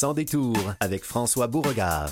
Sans détour avec François Beauregard.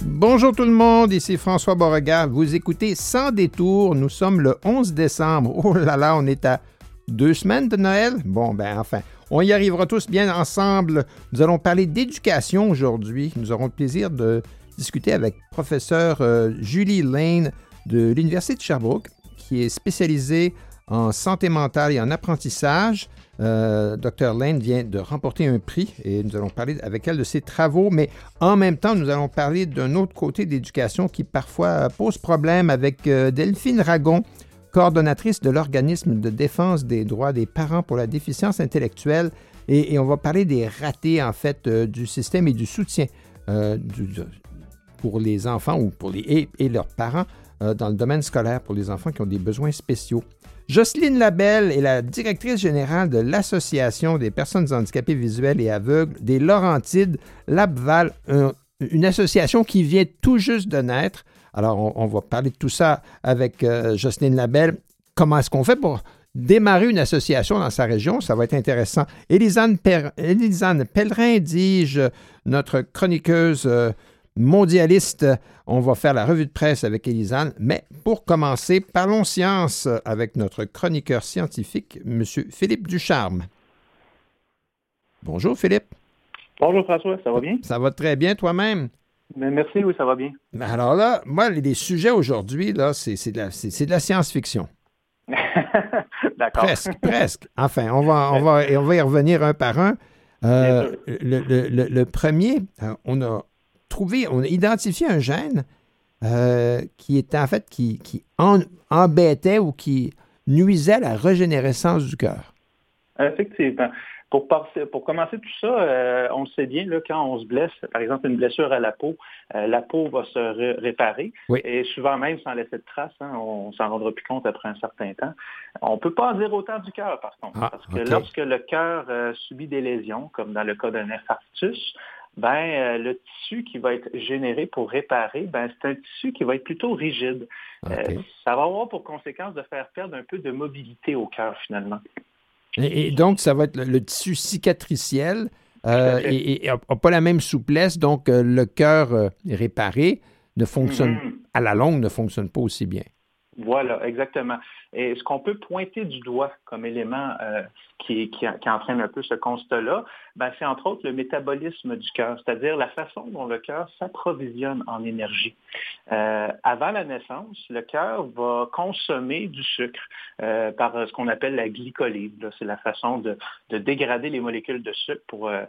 Bonjour tout le monde, ici François Beauregard. Vous écoutez Sans détour. Nous sommes le 11 décembre. Oh là là, on est à deux semaines de Noël? Bon, ben enfin, on y arrivera tous bien ensemble. Nous allons parler d'éducation aujourd'hui. Nous aurons le plaisir de discuter avec professeur euh, Julie Lane de l'Université de Sherbrooke, qui est spécialisée en santé mentale et en apprentissage. Euh, Dr. Lane vient de remporter un prix et nous allons parler avec elle de ses travaux, mais en même temps, nous allons parler d'un autre côté d'éducation qui parfois pose problème avec euh, Delphine Ragon, coordonnatrice de l'organisme de défense des droits des parents pour la déficience intellectuelle. Et, on va parler des ratés, en fait, euh, du système et du soutien pour les enfants ou pour les, et leurs parents dans le domaine scolaire pour les enfants qui ont des besoins spéciaux. Jocelyne Labelle est la directrice générale de l'Association des personnes handicapées visuelles et aveugles des Laurentides, Labval, une association qui vient tout juste de naître. Alors, on, va parler de tout ça avec euh, Jocelyne Labelle. Comment est-ce qu'on fait pour démarrer une association dans sa région? Ça va être intéressant. Élisane, Pellerin, dis-je, notre chroniqueuse. Euh, mondialiste. On va faire la revue de presse avec Elisane, mais pour commencer, parlons science avec notre chroniqueur scientifique, M. Philippe Ducharme. Bonjour Philippe. Bonjour François, ça va bien? Ça va très bien toi-même? Merci, oui, ça va bien. Alors là, moi, les sujets aujourd'hui, là, c'est de la, la science-fiction. D'accord. Presque, presque. Enfin, on va, on, va, on va y revenir un par un. Euh, le, le, premier, euh, on a, on a identifié un gène euh, qui était en fait qui, embêtait ou qui nuisait à la régénérescence du cœur. Effectivement. Pour, pour commencer tout ça, euh, on le sait bien, là, quand on se blesse, par exemple une blessure à la peau, euh, la peau va se réparer. Et souvent même sans laisser de traces, hein, on s'en rendra plus compte après un certain temps. On ne peut pas en dire autant du cœur, par contre. Ah, parce que lorsque le cœur subit des lésions, comme dans le cas d'un infarctus, ben, euh, le tissu qui va être généré pour réparer, ben, c'est un tissu qui va être plutôt rigide. Euh, ça va avoir pour conséquence de faire perdre un peu de mobilité au cœur finalement. Et, donc, ça va être le, tissu cicatriciel euh, et n'a pas la même souplesse, donc le cœur réparé ne fonctionne, mm-hmm. à la longue, ne fonctionne pas aussi bien. Voilà, exactement. Et ce qu'on peut pointer du doigt comme élément qui, qui, entraîne un peu ce constat-là, ben, c'est entre autres le métabolisme du cœur, c'est-à-dire la façon dont le cœur s'approvisionne en énergie. Euh, avant la naissance, le cœur va consommer du sucre euh, par ce qu'on appelle la glycolyse. C'est la façon de, dégrader les molécules de sucre pour euh,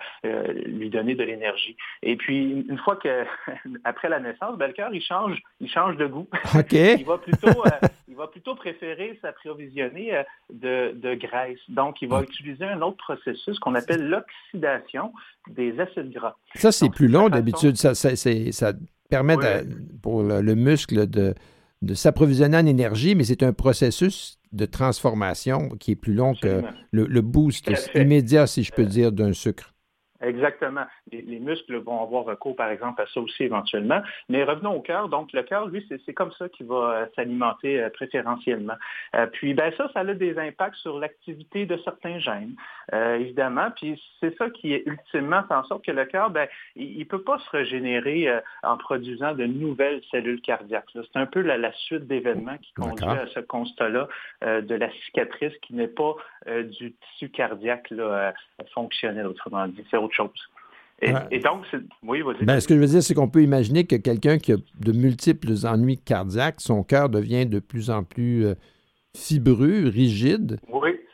lui donner de l'énergie. Et puis, une fois que, après la naissance, ben, le cœur, il change, il change de goût. il, va plutôt, il va plutôt préférer s'approvisionner de, de graisse. Donc, il va utiliser un autre processus qu'on appelle l'oxydation des acides gras. Ça, c'est plus long d'habitude. Ça, ça, permet pour le, muscle de, de s'approvisionner en énergie, mais c'est un processus de transformation qui est plus long que le, boost immédiat, si je peux dire, d'un sucre. Exactement. Les, muscles vont avoir recours, par exemple, à ça aussi éventuellement. Mais revenons au cœur. Donc, le cœur, lui, c'est comme ça qu'il va euh, s'alimenter euh, préférentiellement. Euh, puis, ben ça, ça a des impacts sur l'activité de certains gènes, évidemment. Puis, c'est ça qui, ultimement, fait en sorte que le cœur, ben, il ne peut pas se régénérer en produisant de nouvelles cellules cardiaques. C'est un peu la, suite d'événements qui conduit à ce constat-là de la cicatrice qui n'est pas du tissu cardiaque là, fonctionnel, autrement dit. C'est autre chose. Et, donc, oui, vas-y. Ben, ce que je veux dire, c'est qu'on peut imaginer que quelqu'un qui a de multiples ennuis cardiaques, son cœur devient de plus en plus euh, fibreux, rigide.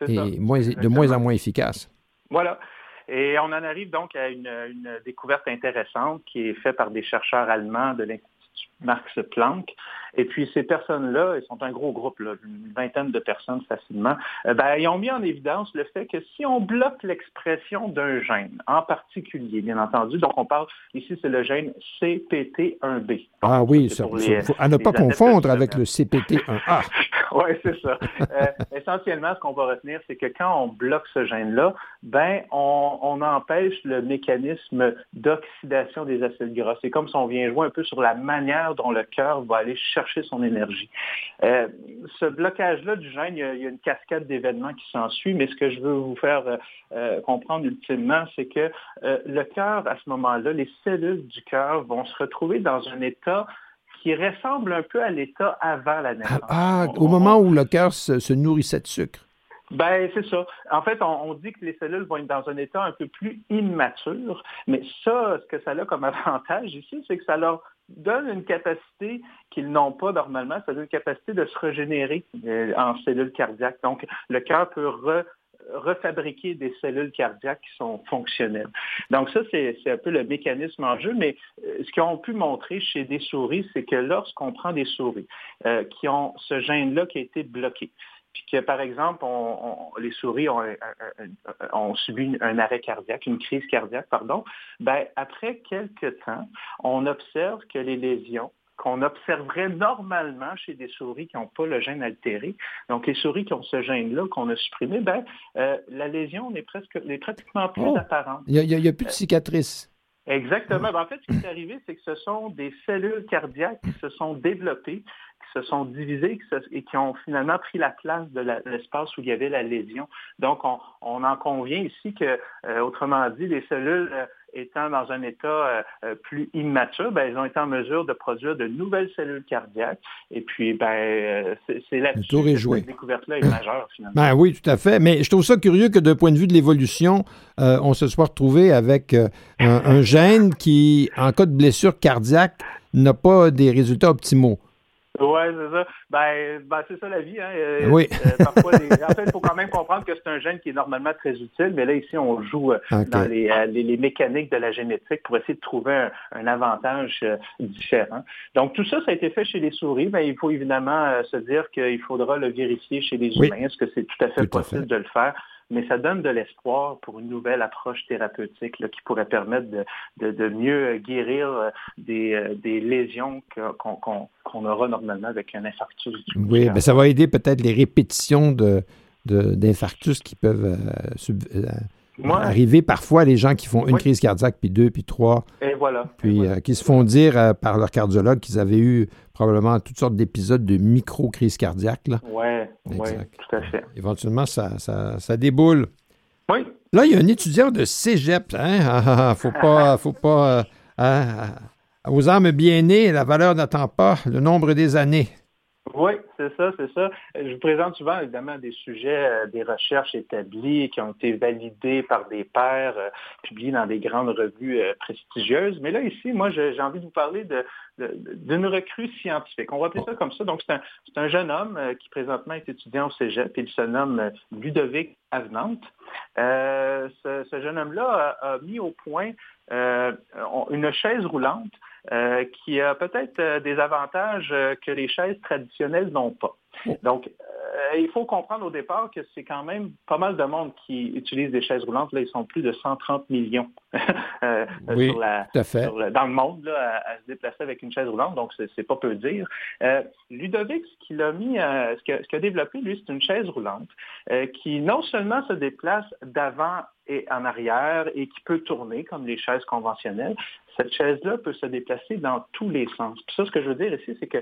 et Moins, de moins en moins efficace. Voilà. Et on en arrive donc à une, une découverte intéressante qui est faite par des chercheurs allemands de l'Institut Marx Planck. Et puis ces personnes-là, ils sont un gros groupe, une vingtaine de personnes facilement, euh, ben, ils ont mis en évidence le fait que si on bloque l'expression d'un gène, en particulier, bien entendu, donc on parle ici, c'est le gène CPT1B. ah oui, ça, à ne pas confondre avec le CPT1A. Oui, c'est ça. Euh, essentiellement, ce qu'on va retenir, c'est que quand on bloque ce gène-là, ben, on, on, empêche le mécanisme d'oxydation des acides gras. C'est comme si on vient jouer un peu sur la manière dont le cœur va aller chercher son énergie. Euh, ce blocage-là du gène, il y, a, il y, a, une cascade d'événements qui s'ensuit, mais ce que je veux vous faire euh, comprendre ultimement, c'est que euh, le cœur, à ce moment-là, les cellules du cœur vont se retrouver dans un état qui ressemble un peu à l'état avant la naissance. Ah, au moment où le cœur se, se, nourrissait de sucre. Ben, c'est ça. En fait, on, on, dit que les cellules vont être dans un état un peu plus immature, mais ça, ce que ça a comme avantage ici, c'est que ça leur donne une capacité qu'ils n'ont pas normalement, c'est-à-dire une capacité de se régénérer euh, en cellules cardiaques. Donc, le cœur peut re, refabriquer des cellules cardiaques qui sont fonctionnelles. Donc ça, c'est un peu le mécanisme en jeu, mais euh, ce qu'ils ont pu montrer chez des souris, c'est que lorsqu'on prend des souris euh, qui ont ce gène-là qui a été bloqué, puis que, par exemple, on, on, les souris ont, ont subi un arrêt cardiaque, une crise cardiaque, pardon, ben, après quelques temps, on observe que les lésions qu'on observerait normalement chez des souris qui n'ont pas le gène altéré. Donc, les souris qui ont ce gène-là qu'on a supprimé, ben, euh, la lésion n'est presque, pratiquement plus oh, apparente. Il n'y a, a, plus de cicatrices. Exactement. Ben, en fait, ce qui est arrivé, c'est que ce sont des cellules cardiaques qui se sont développées, se sont se, et qui ont finalement pris la place de l'espace où il y avait la lésion. Donc, on, on en convient ici que, euh, autrement dit, les cellules euh, étant dans un état euh, plus immature, ben, elles ont été en mesure de produire de nouvelles cellules cardiaques. Et puis, ben, c'est là-dessus que cette découverte-là est majeure, finalement. Ben oui, tout à fait. Mais je trouve ça curieux que d'un point de vue de l'évolution, on se soit retrouvé avec un, un gène qui, en cas de blessure cardiaque, n'a pas des résultats optimaux. Oui, c'est ça. Ben, ben c'est ça la vie. Hein. Oui. Euh, parfois, les... En fait, il faut quand même comprendre que c'est un gène qui est normalement très utile, mais là, ici, on joue okay. dans les, les, les, mécaniques de la génétique pour essayer de trouver un, un avantage euh, différent. Donc, tout ça, ça a été fait chez les souris. Ben, il faut évidemment euh, se dire qu'il faudra le vérifier chez les oui. humains. Est-ce que c'est tout à fait tout possible à fait. de le faire? Mais ça donne de l'espoir pour une nouvelle approche thérapeutique là, qui pourrait permettre de, de, de mieux guérir des, des lésions qu'on qu qu aura normalement avec un infarctus du Oui, mais ça va aider peut-être les répétitions d'infarctus qui peuvent euh, sub, euh, Ouais. arriver parfois les gens qui font une oui. crise cardiaque, puis deux, puis trois. Et voilà. Puis Et voilà. Euh, qui se font dire euh, par leur cardiologue qu'ils avaient eu probablement toutes sortes d'épisodes de micro-crise cardiaque. Oui, ouais, tout à fait. Éventuellement, ça, ça, ça, déboule. Oui. Là, il y a un étudiant de cégep. Hein? faut pas. faut pas hein? aux âmes bien nées, la valeur n'attend pas le nombre des années. Oui, c'est ça, c'est ça. Je vous présente souvent, évidemment, des sujets, euh, des recherches établies qui ont été validées par des pairs, euh, publiées dans des grandes revues euh, prestigieuses. Mais là, ici, moi, j'ai envie de vous parler de, d'une recrue scientifique. On va appeler ça comme ça. Donc, c'est un, un, jeune homme euh, qui présentement est étudiant au cégep. Il se nomme euh, Ludovic Avenante. Euh, ce, jeune homme-là a, mis au point une chaise roulante euh, qui a peut-être euh, des avantages euh, que les chaises traditionnelles n'ont pas. Donc, euh, il faut comprendre au départ que c'est quand même pas mal de monde qui utilise des chaises roulantes. Là, ils sont plus de 130 millions euh, oui, sur la, tout à fait. Sur le, dans le monde là, à, à, se déplacer avec une chaise roulante. Donc, c'est pas peu dire. Euh, Ludovic, ce qu'il a mis, ce qu'il a, qu développé, lui, c'est une chaise roulante qui non seulement se déplace d'avant et en arrière et qui peut tourner comme les chaises conventionnelles, cette chaise-là peut se déplacer dans tous les sens. Puis ça, ce que je veux dire ici, c'est que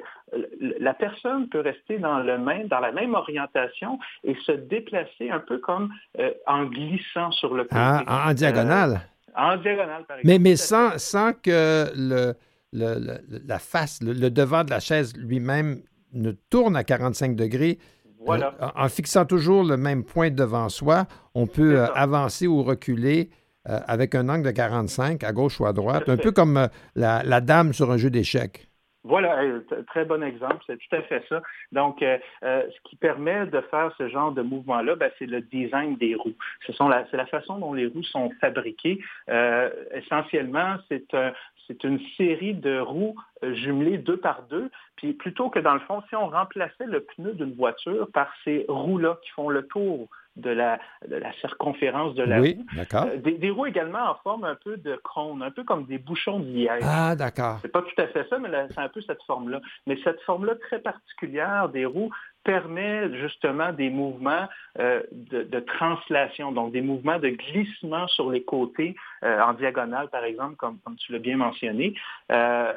la personne peut rester dans, le même, dans la même orientation et se déplacer un peu comme euh, en glissant sur le côté. Ah, en, diagonale? Euh, en diagonale, par exemple. Mais, mais sans, sans que le, le, le, la face, le, le, devant de la chaise lui-même ne tourne à 45 degrés. Voilà. Euh, en fixant toujours le même point devant soi, on peut avancer ou reculer avec un angle de 45 à gauche ou à droite, un peu comme la, la, dame sur un jeu d'échecs. Voilà, très bon exemple, c'est tout à fait ça. Donc, euh, ce qui permet de faire ce genre de mouvement-là, ben, c'est le design des roues. Ce sont la, c'est la façon dont les roues sont fabriquées. Euh, essentiellement, c'est un, c'est une série de roues jumelées deux par deux. Puis plutôt que dans le fond, si on remplaçait le pneu d'une voiture par ces roues-là qui font le tour de la, de la circonférence de la oui, roue. d'accord. Euh, des, des, roues également en forme un peu de cône, un peu comme des bouchons de liège. Ah, d'accord. C'est pas tout à fait ça, mais c'est un peu cette forme-là. Mais cette forme-là très particulière des roues permet justement des mouvements euh, de, translation, donc des mouvements de glissement sur les côtés, euh, en diagonale par exemple, comme, tu l'as bien mentionné. Euh,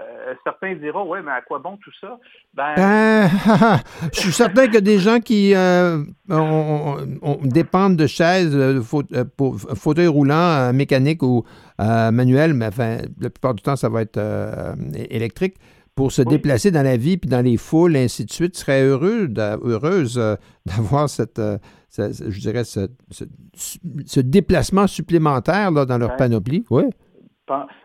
certains diront, oui, mais à quoi bon tout ça? Ben, ben je suis certain que des gens qui dépendent de chaises, pour fauteuil roulant mécanique ou manuel, mais la plupart du temps, ça va être électrique pour se déplacer dans la vie, puis dans les foules, ainsi de suite, serait heureux heureuse euh, d'avoir cette, euh, je dirais, ce, déplacement supplémentaire là, dans leur panoplie. Oui.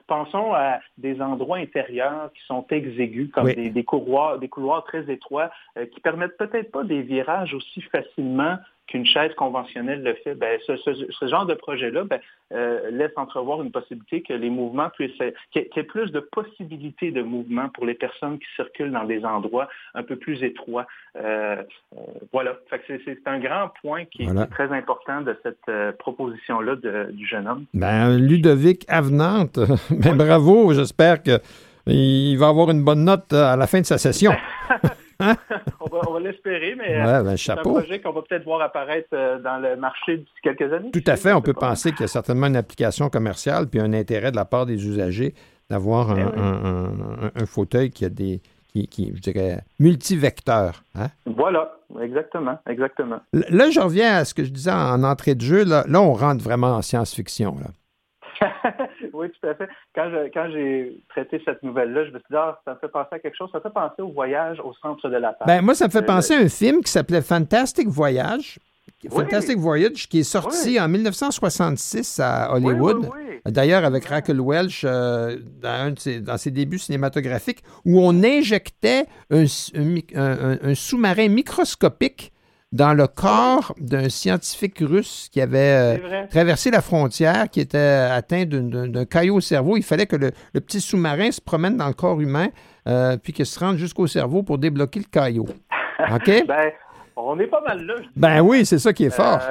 Pensons à des endroits intérieurs qui sont exigus, comme des, couloirs, des couloirs très étroits, euh, qui permettent peut-être pas des virages aussi facilement qu'une chaise conventionnelle le fait, ben, ce, genre de projet-là ben, euh, laisse entrevoir une possibilité que les mouvements puissent, qu'il y, ait plus de possibilités de mouvement pour les personnes qui circulent dans des endroits un peu plus étroits. Euh, euh, voilà. c'est, un grand point qui est, très important de cette proposition-là du jeune homme. Ben, Ludovic Avenante, ben, bravo. J'espère qu'il va avoir une bonne note à la fin de sa session. On va, l'espérer, mais euh, ben, c'est un projet qu'on va peut-être voir apparaître euh, dans le marché d'ici quelques années. Tout à fait. On peut penser qu'il y a certainement une application commerciale puis un intérêt de la part des usagers d'avoir un, eh fauteuil qui a des, qui, je dirais, multivecteur. Hein? Voilà, exactement, exactement. Là, je reviens à ce que je disais en entrée de jeu. Là, là on rentre vraiment en science-fiction. Oui, tout à fait. Quand, j'ai traité cette nouvelle-là, je me suis dit, ah, ça me fait penser à quelque chose. Ça me fait penser au voyage au centre de la Terre. Ben, moi, ça me fait euh, penser à un film qui s'appelait Fantastic Voyage. Fantastic Voyage, qui est sorti en 1966 à Hollywood. D'ailleurs, avec Raquel Welch euh, dans, ses, débuts cinématographiques, où on injectait un sous-marin microscopique dans le corps d'un scientifique russe qui avait euh, traversé la frontière, qui était atteint d'un caillot au cerveau. Il fallait que le, petit sous-marin se promène dans le corps humain, euh, puis qu'il se rende jusqu'au cerveau pour débloquer le caillot. OK? ben, on est pas mal là. Ben oui, c'est ça qui est fort.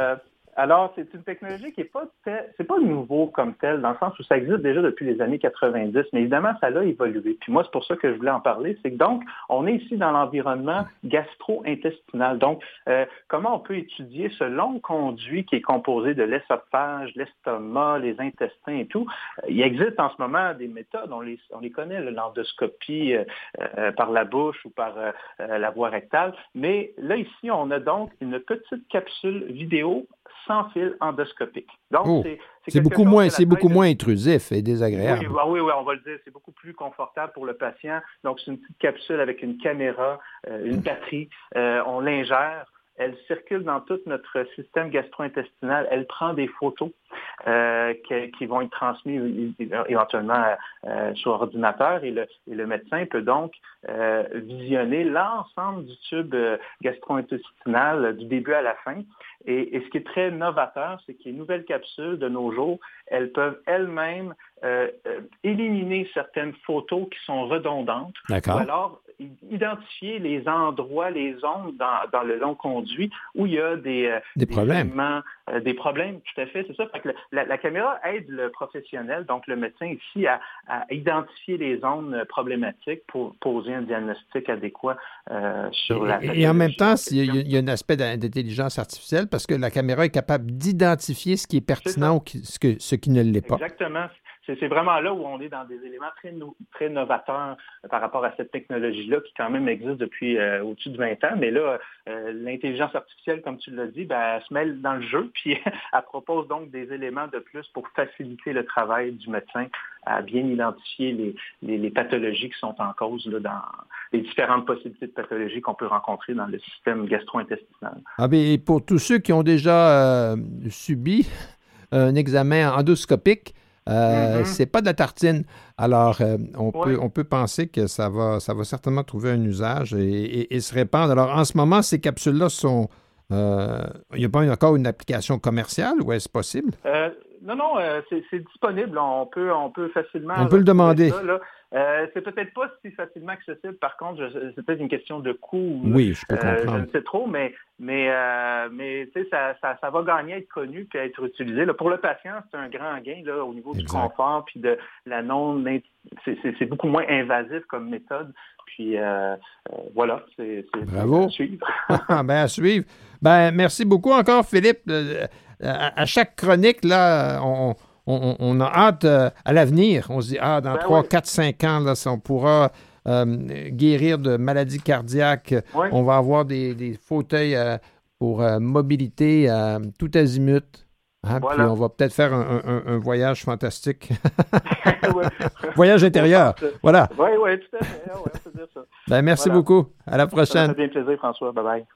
Euh, alors, c'est une technologie qui n'est pas, c'est pas nouveau comme tel, dans le sens où ça existe déjà depuis les années 90, mais évidemment, ça a évolué. Puis moi, c'est pour ça que je voulais en parler, c'est que donc, on est ici dans l'environnement gastro-intestinal. Donc, euh, comment on peut étudier ce long conduit qui est composé de l'esophage, l'estomac, les intestins et tout? Euh, il existe en ce moment des méthodes, on les, on les connaît, l'endoscopie euh, par la bouche ou par la voie rectale, mais là, ici, on a donc une petite capsule vidéo sans fil endoscopique. Donc, oh, c'est beaucoup moins, c'est beaucoup moins intrusif et désagréable. Oui, oui, oui, on va le dire, c'est beaucoup plus confortable pour le patient. Donc, c'est une petite capsule avec une caméra, euh, une batterie. Euh, on l'ingère elle circule dans tout notre système gastro-intestinal. Elle prend des photos euh, qui, vont être transmises éventuellement euh, sur ordinateur et le, et médecin peut donc euh, visionner l'ensemble du tube gastro-intestinal du début à la fin. Et, ce qui est très novateur, c'est que les nouvelles capsules de nos jours, elles peuvent elles-mêmes éliminer certaines photos qui sont redondantes. Ou alors identifier les endroits, les zones dans, le long conduit où il y a des, euh, des, problèmes. Euh, des problèmes, tout à fait, c'est ça. la, caméra aide le professionnel, donc le médecin ici, à, identifier les zones problématiques pour poser un diagnostic adéquat euh, sur la Et en même temps, il y, a, un aspect d'intelligence artificielle parce que la caméra est capable d'identifier ce qui est pertinent ou ce, que, ce qui ne l'est pas. Exactement c'est vraiment là où on est dans des éléments très, novateurs par rapport à cette technologie-là qui quand même existe depuis euh, au-dessus de 20 ans. Mais là, euh, l'intelligence artificielle, comme tu l'as dit, ben, se mêle dans le jeu, puis elle propose donc des éléments de plus pour faciliter le travail du médecin à bien identifier les, pathologies qui sont en cause dans les différentes possibilités de pathologies qu'on peut rencontrer dans le système gastro-intestinal. Ah bien, pour tous ceux qui ont déjà euh, subi un examen endoscopique, euh, mm-hmm. C'est pas de la tartine. Alors, euh, on, peut, on peut penser que ça va, ça va certainement trouver un usage et, se répandre. Alors, en ce moment, ces capsules-là sont. Euh, il n'y a pas encore une application commerciale ou est-ce possible? Non, non, c'est disponible. On peut, on peut facilement. On peut le demander. Euh, c'est peut-être pas si facilement accessible. Par contre, c'est peut-être une question de coût. Oui, je peux comprendre. je ne sais trop, mais mais mais ça, ça, ça, va gagner à être connu puis à être utilisé. Là, pour le patient, c'est un grand gain là, au niveau du confort puis de la non. C'est beaucoup moins invasif comme méthode. Puis voilà, c'est à suivre. ben, à suivre. Ben, merci beaucoup encore, Philippe. À, chaque chronique, là, on, on, a hâte euh, à l'avenir. On se dit, ah, dans 3, 4, 5 ans, là, on pourra euh, guérir de maladies cardiaques. On va avoir des, fauteuils euh, pour mobilité tout azimut. Hein, puis on va peut-être faire un, voyage fantastique. voyage intérieur. Voilà. Oui, oui, tout à fait. Ah ça. Ben, merci beaucoup. À la prochaine. Ça fait bien plaisir, François. Bye bye.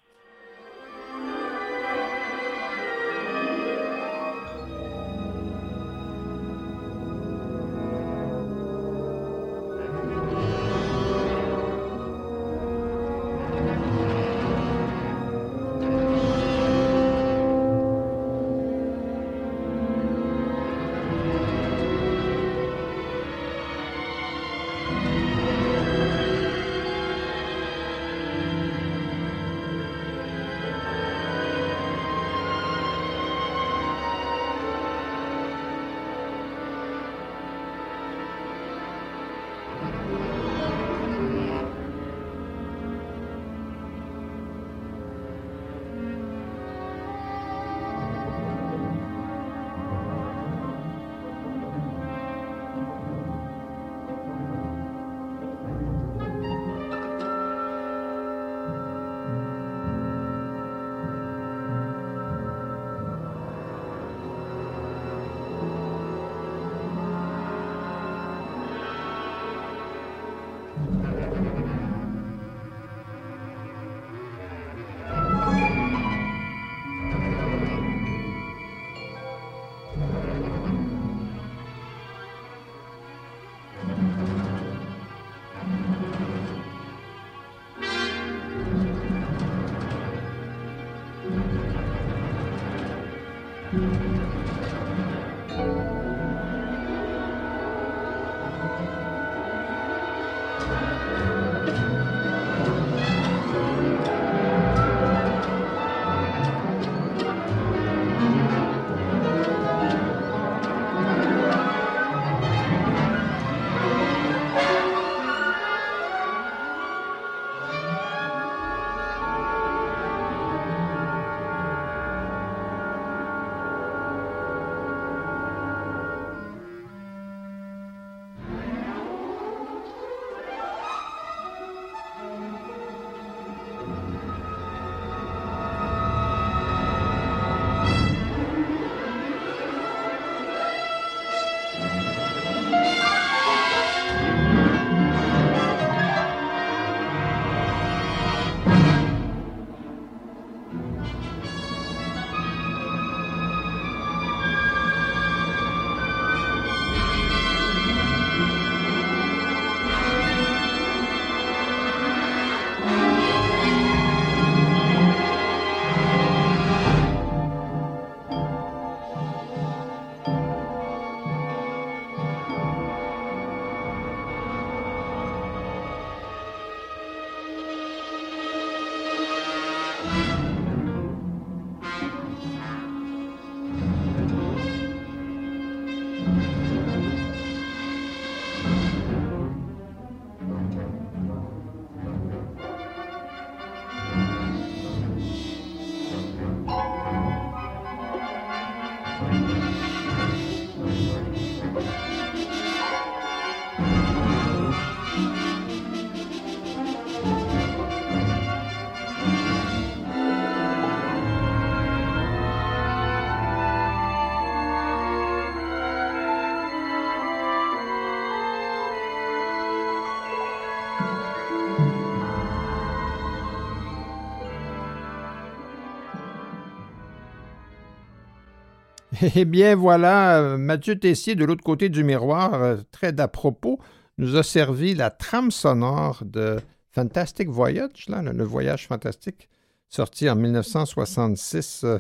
Eh bien voilà, Mathieu Tessier, de l'autre côté du miroir, euh, très d'à propos, nous a servi la trame sonore de Fantastic Voyage, là, le, voyage fantastique, sorti en 1966, euh,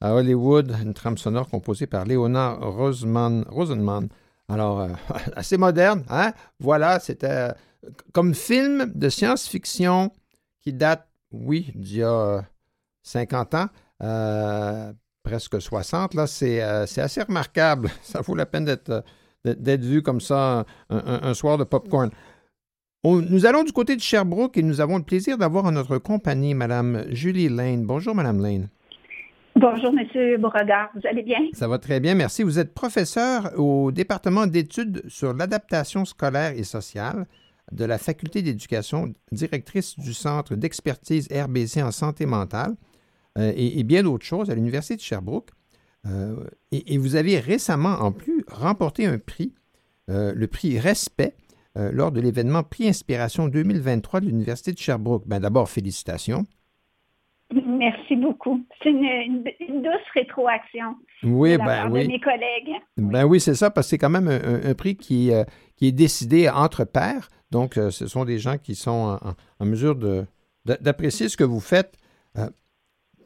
à Hollywood, une trame sonore composée par Leonard Rosenman. Rosenman. Alors, assez moderne, hein? Voilà, c'était comme film de science-fiction qui date, oui, d'il y a 50 ans, presque 60, là, c'est assez remarquable. Ça vaut la peine d'être d'être vu comme ça un, soir de popcorn. nous allons du côté de Sherbrooke et nous avons le plaisir d'avoir en notre compagnie Mme Julie Lane. Bonjour, Mme Lane. Bonjour, M. Beauregard. Vous allez bien? Ça va très bien, merci. Vous êtes professeur au département d'études sur l'adaptation scolaire et sociale de la Faculté d'éducation, directrice du Centre d'expertise RBC en santé mentale euh, et, bien d'autres choses à l'Université de Sherbrooke. Euh, et, vous avez récemment, en plus, remporté un prix, euh, le prix Respect, lors de l'événement Prix Inspiration 2023 de l'Université de Sherbrooke. Ben, D'abord, félicitations. Merci beaucoup. C'est une, douce rétroaction oui, ben, oui. de mes collègues. Ben oui, c'est ça, parce que c'est quand même un, prix qui, qui, est décidé entre pairs. Donc, ce sont des gens qui sont en, mesure d'apprécier ce que vous faites.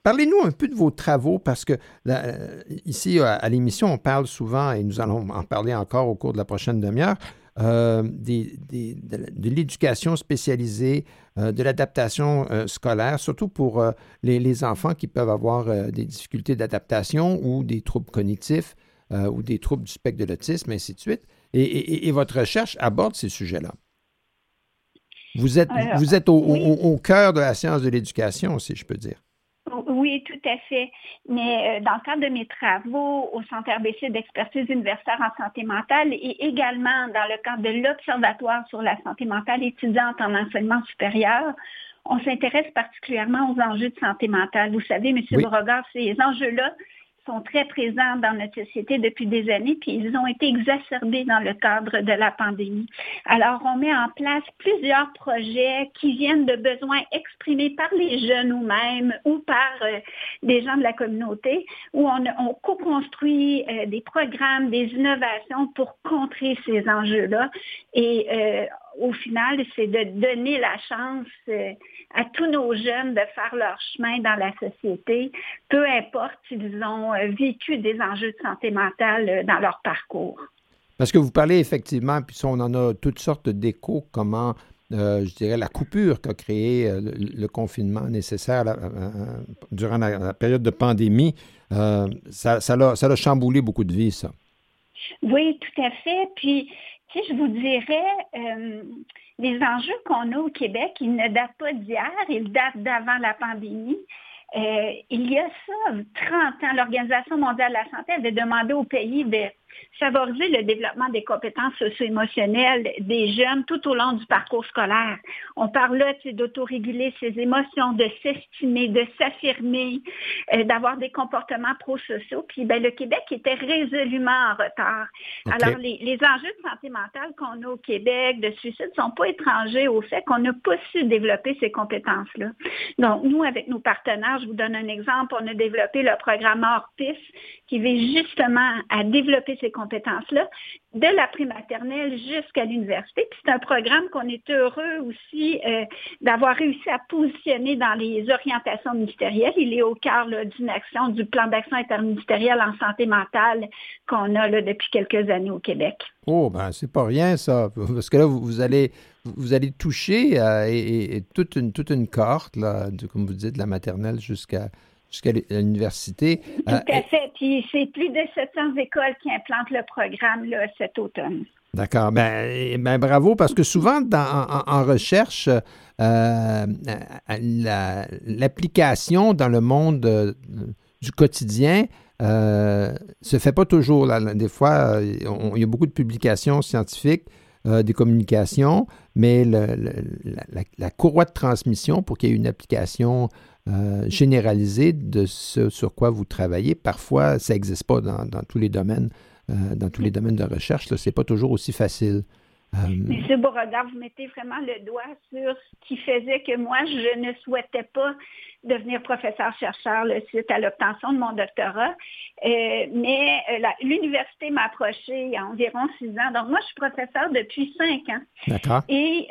Parlez-nous un peu de vos travaux parce que euh, ici à, l'émission, on parle souvent, et nous allons en parler encore au cours de la prochaine demi-heure, euh, de, l'éducation spécialisée, euh, de l'adaptation scolaire, surtout pour les, enfants qui peuvent avoir des difficultés d'adaptation ou des troubles cognitifs ou des troubles du spectre de l'autisme, ainsi de suite. Et, votre recherche aborde ces sujets-là. Vous êtes, vous êtes au, cœur de la science de l'éducation, si je peux dire. Oui, tout à fait. Mais euh, dans le cadre de mes travaux au Centre RBC d'expertise universitaire en santé mentale et également dans le cadre de l'Observatoire sur la santé mentale étudiante en enseignement supérieur, on s'intéresse particulièrement aux enjeux de santé mentale. Vous savez, M. Oui. Beauregard, ces enjeux-là sont très présents dans notre société depuis des années, puis ils ont été exacerbés dans le cadre de la pandémie. Alors, on met en place plusieurs projets qui viennent de besoins exprimés par les jeunes eux-mêmes ou par euh, des gens de la communauté, où on, on co-construit euh, des programmes, des innovations pour contrer ces enjeux-là. Et euh, au final, c'est de donner la chance à tous nos jeunes de faire leur chemin dans la société, peu importe s'ils ont euh, vécu des enjeux de santé mentale euh, dans leur parcours. Parce que vous parlez effectivement, puis on en a toutes sortes d'échos, comment, euh, je dirais, la coupure qu'a créé le, confinement nécessaire durant la, période de pandémie, ça, ça, a, ça a chamboulé beaucoup de vies, ça. Oui, tout à fait. Puis, je vous dirais, les enjeux qu'on a au Québec, ils ne datent pas d'hier, ils datent d'avant la pandémie. Euh, il y a ça, 30 ans, l'Organisation mondiale de la santé avait demandé au pays de favoriser le développement des compétences socio-émotionnelles des jeunes tout au long du parcours scolaire. On parle là d'autoréguler ses émotions, de s'estimer, de s'affirmer, euh, d'avoir des comportements pro-sociaux. Puis ben, le Québec était résolument en retard. Alors, les, les, enjeux de santé mentale qu'on a au Québec, de suicide, ne sont pas étrangers au fait qu'on n'a pas su développer ces compétences-là. Donc, nous, avec nos partenaires, je vous donne un exemple, on a développé le programme ORPIS qui vise justement à développer ces compétences-là de la primaternelle jusqu'à l'université. C'est un programme qu'on est heureux aussi euh, d'avoir réussi à positionner dans les orientations ministérielles. Il est au cœur d'une action, du plan d'action interministériel en santé mentale qu'on a depuis quelques années au Québec. Oh, ben c'est pas rien ça, parce que là, vous, allez vous allez toucher toute une toute une cohorte, comme vous dites, de la maternelle jusqu'à jusqu'à l'université. Tout à euh, fait. Puis c'est plus de 700 écoles qui implantent le programme là, cet automne. D'accord. Ben, ben, bravo, parce que souvent, en, recherche, euh, l'application dans le monde euh, du quotidien ne se fait pas toujours. Des fois, il y a beaucoup de publications scientifiques, des communications, mais la, courroie de transmission pour qu'il y ait une application euh, généralisé de ce sur quoi vous travaillez. Parfois, ça n'existe pas dans, tous les domaines, euh, dans tous les domaines de recherche. Ce n'est pas toujours aussi facile. Euh, Monsieur Beauregard, vous mettez vraiment le doigt sur ce qui faisait que moi, je ne souhaitais pas devenir professeur-chercheur suite à l'obtention de mon doctorat. Euh, mais euh, l'université m'a approché il y a environ six ans. Donc, moi, je suis professeur depuis cinq ans. D'accord. Et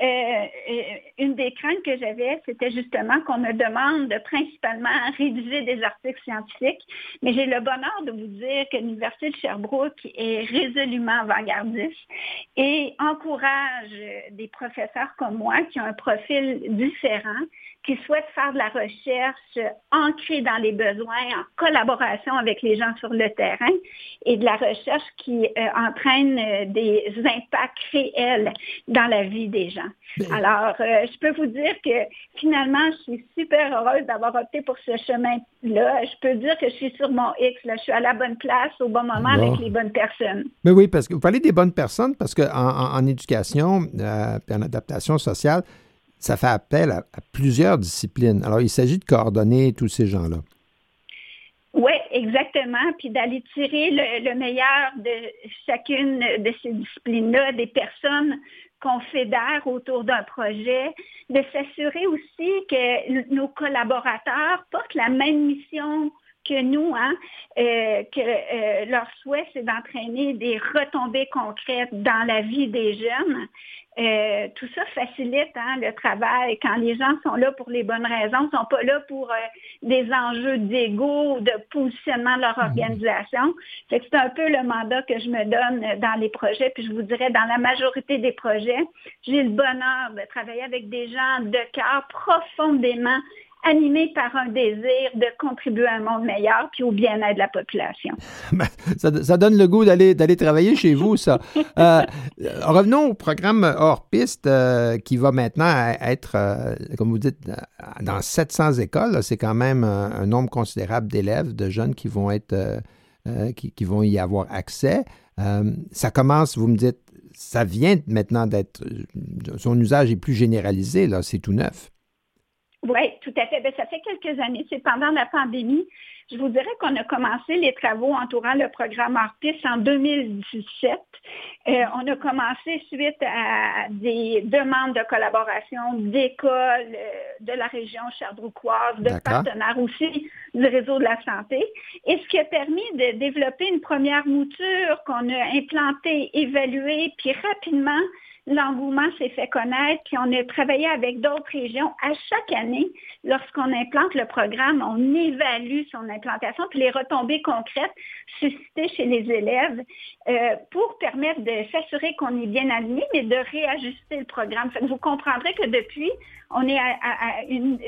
une des craintes que j'avais, c'était justement qu'on me demande de principalement rédiger des articles scientifiques. Mais j'ai le bonheur de vous dire que l'Université de Sherbrooke est résolument avant-gardiste et encourage des professeurs comme moi qui ont un profil différent, qui souhaitent faire de la recherche ancrée dans les besoins, en collaboration avec les gens sur le terrain, et de la recherche qui euh, entraîne euh, des impacts réels dans la vie des gens. Alors, euh, je peux vous dire que finalement, je suis super heureuse d'avoir opté pour ce chemin-là. Je peux dire que je suis sur mon X, là. je suis à la bonne place au bon moment avec les bonnes personnes. Mais oui, parce que vous parlez des bonnes personnes, parce qu'en en, éducation et en adaptation sociale, ça fait appel à, plusieurs disciplines. Alors, il s'agit de coordonner tous ces gens-là. Oui, exactement. Puis d'aller tirer le, meilleur de chacune de ces disciplines-là, des personnes qu'on fédère autour d'un projet, de s'assurer aussi que nos collaborateurs portent la même mission que nous, hein, euh, que euh, leur souhait, c'est d'entraîner des retombées concrètes dans la vie des jeunes. Euh, tout ça facilite hein, le travail quand les gens sont là pour les bonnes raisons, ne sont pas là pour des enjeux d'ego ou de positionnement de leur mhm. organisation. C'est un peu le mandat que je me donne dans les projets. Puis je vous dirais, dans la majorité des projets, j'ai le bonheur de travailler avec des gens de cœur profondément animé par un désir de contribuer à un monde meilleur puis au bien-être de la population. Ben, ça, donne le goût d'aller travailler chez vous, ça. Euh, revenons au programme hors piste euh, qui va maintenant être, euh, comme vous dites, dans 700 écoles. C'est quand même un, nombre considérable d'élèves, de jeunes qui vont être, qui, qui, vont y avoir accès. ça commence, vous me dites, ça vient maintenant d'être, son usage est plus généralisé, là, c'est tout neuf. Oui, tout à fait. Bien, ça fait quelques années. C'est pendant la pandémie. Je vous dirais qu'on a commencé les travaux entourant le programme Artis en 2017. Euh, on a commencé suite à des demandes de collaboration d'écoles euh, de la région cherdrouquoise, de partenaires aussi du réseau de la santé, et ce qui a permis de développer une première mouture qu'on a implantée, évaluée, puis rapidement l'engouement s'est fait connaître, puis on a travaillé avec d'autres régions. À chaque année, lorsqu'on implante le programme, on évalue son implantation, puis les retombées concrètes suscitées chez les élèves euh, pour permettre de s'assurer qu'on est bien aligné, mais de réajuster le programme. vous comprendrez que depuis, on est à, une,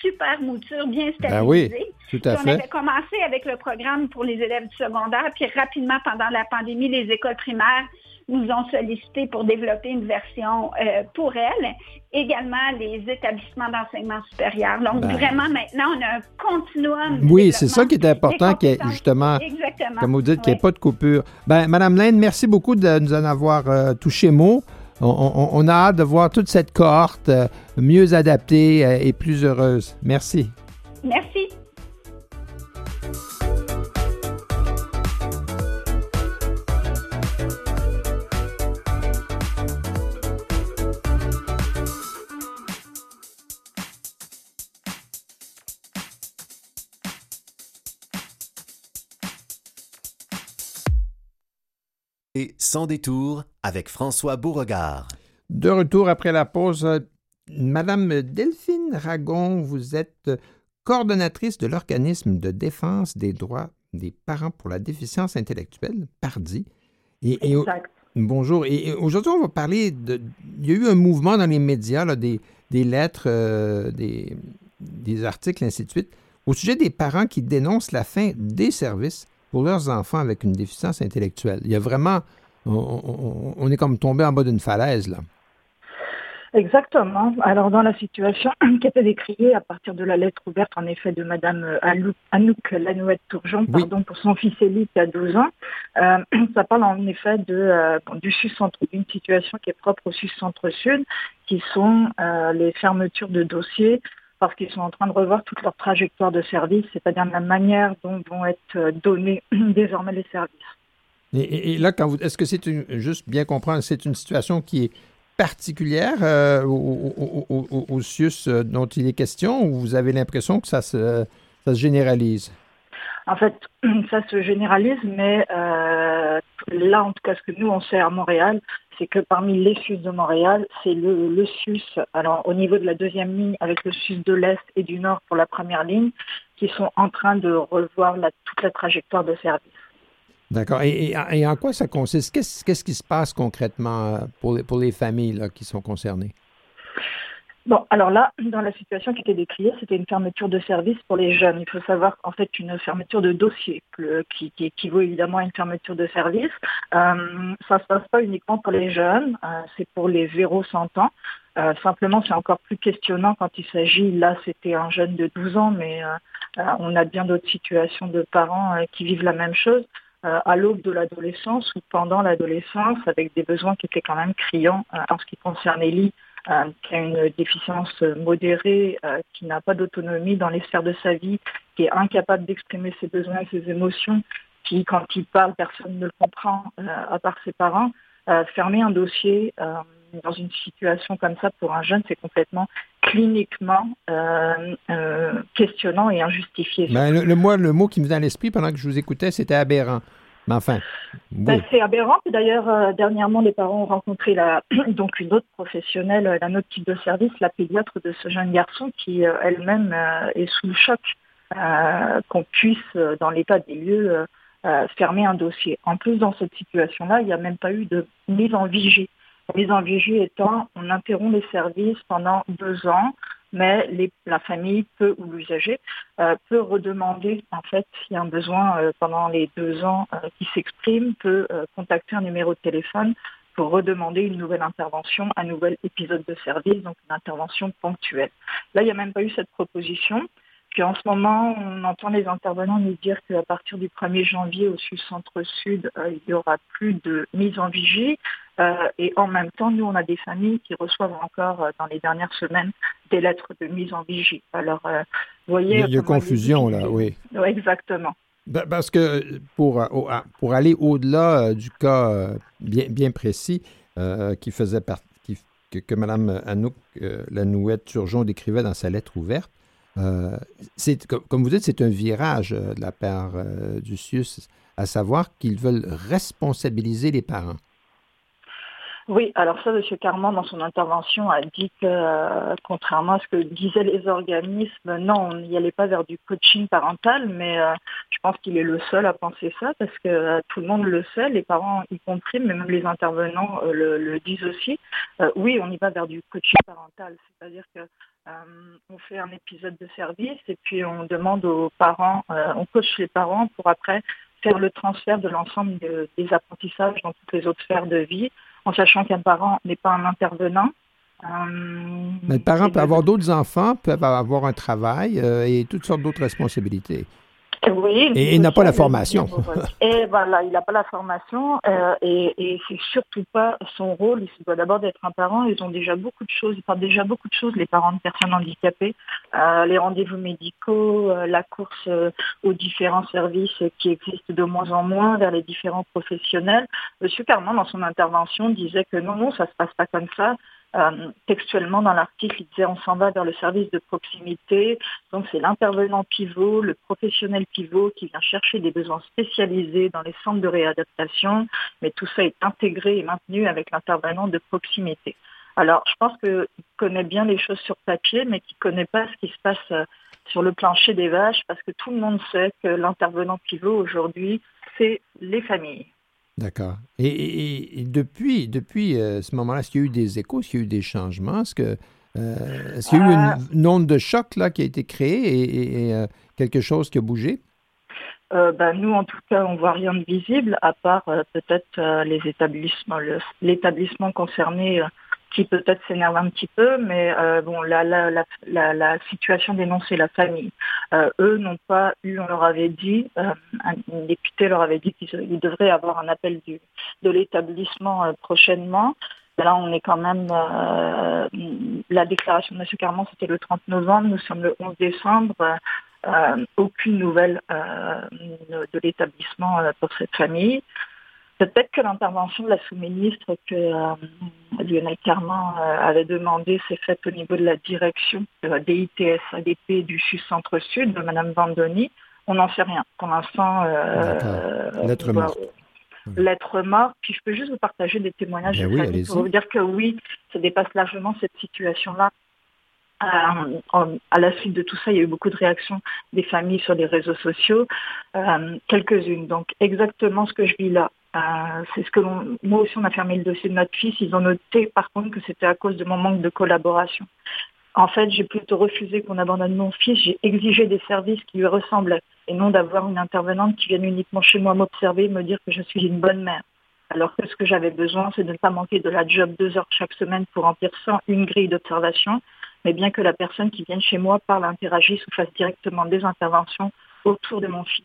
super mouture bien stabilisée. Ben oui, tout à fait. On avait commencé avec le programme pour les élèves du secondaire, puis rapidement, pendant la pandémie, les écoles primaires nous ont sollicité pour développer une version euh, pour elles. Également, les établissements d'enseignement supérieur. Donc, ben. vraiment, maintenant, on a un continuum. Oui, c'est ça qui est important, justement, comme vous dites, qu'il n'y ait pas de coupure. Ben, Madame Laine, merci beaucoup de nous en avoir euh, touché mot. On, a hâte de voir toute cette cohorte euh, mieux adaptée et plus heureuse. Merci. Merci. Sans détour avec François Beauregard. De retour après la pause, Madame Delphine Ragon, vous êtes coordonnatrice de l'organisme de défense des droits des parents pour la déficience intellectuelle, PARDI. Et, exact. bonjour. Et, aujourd'hui, on va parler de. Il y a eu un mouvement dans les médias, des, lettres, euh, des, des articles, ainsi de suite, au sujet des parents qui dénoncent la fin des services pour leurs enfants avec une déficience intellectuelle. Il y a vraiment, on, est comme tombé en bas d'une falaise là. Exactement. Alors dans la situation qui a été décriée à partir de la lettre ouverte en effet de Madame euh, Anouk Lanouette-Tourgeon, pardon, pour son fils Élie qui a 12 ans, euh, ça parle en effet de, euh, du d'une situation qui est propre au sud-centre sud, qui sont les fermetures de dossiers parce qu'ils sont en train de revoir toute leur trajectoire de service, c'est-à-dire la manière dont vont être euh, donnés désormais les services. Et, là, quand vous, est-ce que c'est une, juste bien comprendre, c'est une situation qui est particulière au, au, au, CIUS dont il est question ou vous avez l'impression que ça se, ça se généralise? En fait, ça se généralise, mais euh, là, en tout cas, ce que nous, on sait à Montréal, c'est que parmi les SUS de Montréal, c'est le, le, SUS, alors au niveau de la deuxième ligne, avec le SUS de l'Est et du Nord pour la première ligne, qui sont en train de revoir toute la trajectoire de service. D'accord. Et, en quoi ça consiste? Qu'est-ce qui se passe concrètement euh, pour les familles qui sont concernées? Bon, alors là, dans la situation qui était décrite, c'était une fermeture de service pour les jeunes. Il faut savoir qu'en fait, une fermeture de dossier qui, équivaut évidemment à une fermeture de service. Euh, ça ne se passe pas uniquement pour les jeunes, euh, c'est pour les 0-100 ans. Euh, simplement, c'est encore plus questionnant quand il s'agit, là c'était un jeune de 12 ans, mais on a bien d'autres situations de parents qui vivent la même chose à l'aube de l'adolescence ou pendant l'adolescence avec des besoins qui étaient quand même criants en ce qui concerne Ellie euh, qui a une déficience modérée, euh, qui n'a pas d'autonomie dans les sphères de sa vie, qui est incapable d'exprimer ses besoins et ses émotions, qui, quand il parle, personne ne le comprend, euh, à part ses parents, fermer un dossier dans une situation comme ça pour un jeune, c'est complètement cliniquement questionnant et injustifié. Ben, le, le mot qui me vient à l'esprit pendant que je vous écoutais, c'était aberrant. Mais enfin. Ben, c'est aberrant. D'ailleurs, euh, dernièrement, les parents ont rencontré la, donc une autre professionnelle, euh, un autre type de service, la pédiatre de ce jeune garçon qui euh, elle-même est sous le choc qu'on puisse, dans l'état des lieux, fermer un dossier. En plus, dans cette situation-là, il n'y a même pas eu de mise en vigie. La mise en vigie étant, on interrompt les services pendant deux ans mais la famille peut ou l'usager euh, peut redemander en fait s'il y a un besoin euh, pendant les deux ans euh, qui s'exprime, peut contacter un numéro de téléphone pour redemander une nouvelle intervention, un nouvel épisode de service, donc une intervention ponctuelle. Là, il n'y a même pas eu cette proposition. En ce moment, on entend les intervenants nous dire qu'à partir du 1er janvier au Sud-Centre-Sud, il n'y aura plus de mise en vigie. et en même temps, nous, on a des familles qui reçoivent encore dans les dernières semaines des lettres de mise en vigie. Alors, euh, vous voyez... Il y a, confusion là, oui. oui. Exactement. Ben, parce que pour, euh, pour aller au-delà euh, du cas bien, bien précis qui faisait partie, que, que Mme Anouk Lanouette Turgeon décrivait dans sa lettre ouverte, comme vous dites, c'est un virage de la part du CIUS, à savoir qu'ils veulent responsabiliser les parents. Oui, alors ça, M. Carman, dans son intervention, a dit que, euh, contrairement à ce que disaient les organismes, non, on n'y allait pas vers du coaching parental, mais euh, je pense qu'il est le seul à penser ça, parce que euh, tout le monde le sait, les parents y compris, mais même les intervenants le, disent aussi. oui, on y va vers du coaching parental, c'est-à-dire que on fait un épisode de service et puis on demande aux parents, on coach les parents pour après faire le transfert de l'ensemble des apprentissages dans toutes les autres sphères de vie en sachant qu'un parent n'est pas un intervenant. Euh, Mais le parent peut avoir d'autres enfants, peut avoir un travail euh, et toutes sortes d'autres responsabilités. Oui. Et il n'a pas la formation. Et voilà, il n'a pas la formation euh, et, et c'est surtout pas son rôle. Il doit d'abord d'être un parent. Ils ont déjà beaucoup de choses. Ils parlent déjà beaucoup de choses, les parents de personnes handicapées. Euh, les rendez-vous médicaux, euh, la course aux différents services qui existent de moins en moins vers les différents professionnels. Monsieur Carman, dans son intervention, disait que non, non, ça se passe pas comme ça. Euh, textuellement dans l'article, il disait on s'en va vers le service de proximité. Donc c'est l'intervenant pivot, le professionnel pivot qui vient chercher des besoins spécialisés dans les centres de réadaptation, mais tout ça est intégré et maintenu avec l'intervenant de proximité. Alors je pense qu'il connaît bien les choses sur papier, mais qu'il ne connaît pas ce qui se passe euh, sur le plancher des vaches, parce que tout le monde sait que l'intervenant pivot aujourd'hui, c'est les familles. D'accord. Et, depuis, depuis euh, ce moment-là, est-ce qu'il y a eu des échos, est-ce qu'il y a eu des changements? Est-ce que euh, est-ce qu'il y a eu une, euh, onde de choc là, qui a été créée et, quelque chose qui a bougé? Ben, nous, en tout cas, on ne voit rien de visible, à part peut-être les établissements, l'établissement concerné qui peut-être s'énerve un petit peu, mais euh, bon, la, la, la, la, situation dénoncée la famille. Euh, eux n'ont pas eu, on leur avait dit, euh, un, député leur avait dit qu'ils devraient avoir un appel du, de l'établissement prochainement. Là, on est quand même, la déclaration de M. Carman, c'était le 30 novembre, nous sommes le 11 décembre. aucune nouvelle de l'établissement pour cette famille. Peut-être que l'intervention de la sous-ministre que euh, Lionel Carman euh, avait demandé s'est faite au niveau de la direction des ITS ADP du Sud Centre-Sud de Mme Vandoni. On n'en sait rien. Pour l'instant, lettre morte. Lettre morte. Puis je peux juste vous partager des témoignages ben de pour vous dire que oui, ça dépasse largement cette situation-là. à la suite de tout ça, il y a eu beaucoup de réactions des familles sur les réseaux sociaux, quelques-unes. Donc exactement ce que je vis là. Euh, c'est ce que l'on, aussi on a fermé le dossier de notre fils. Ils ont noté par contre que c'était à cause de mon manque de collaboration. En fait, j'ai plutôt refusé qu'on abandonne mon fils. J'ai exigé des services qui lui ressemblaient et non d'avoir une intervenante qui vienne uniquement chez moi m'observer et me dire que je suis une bonne mère. Alors que ce que j'avais besoin, c'est de ne pas manquer de la job deux heures chaque semaine pour remplir sans une grille d'observation, mais bien que la personne qui vienne chez moi parle, interagisse ou fasse directement des interventions autour de mon fils.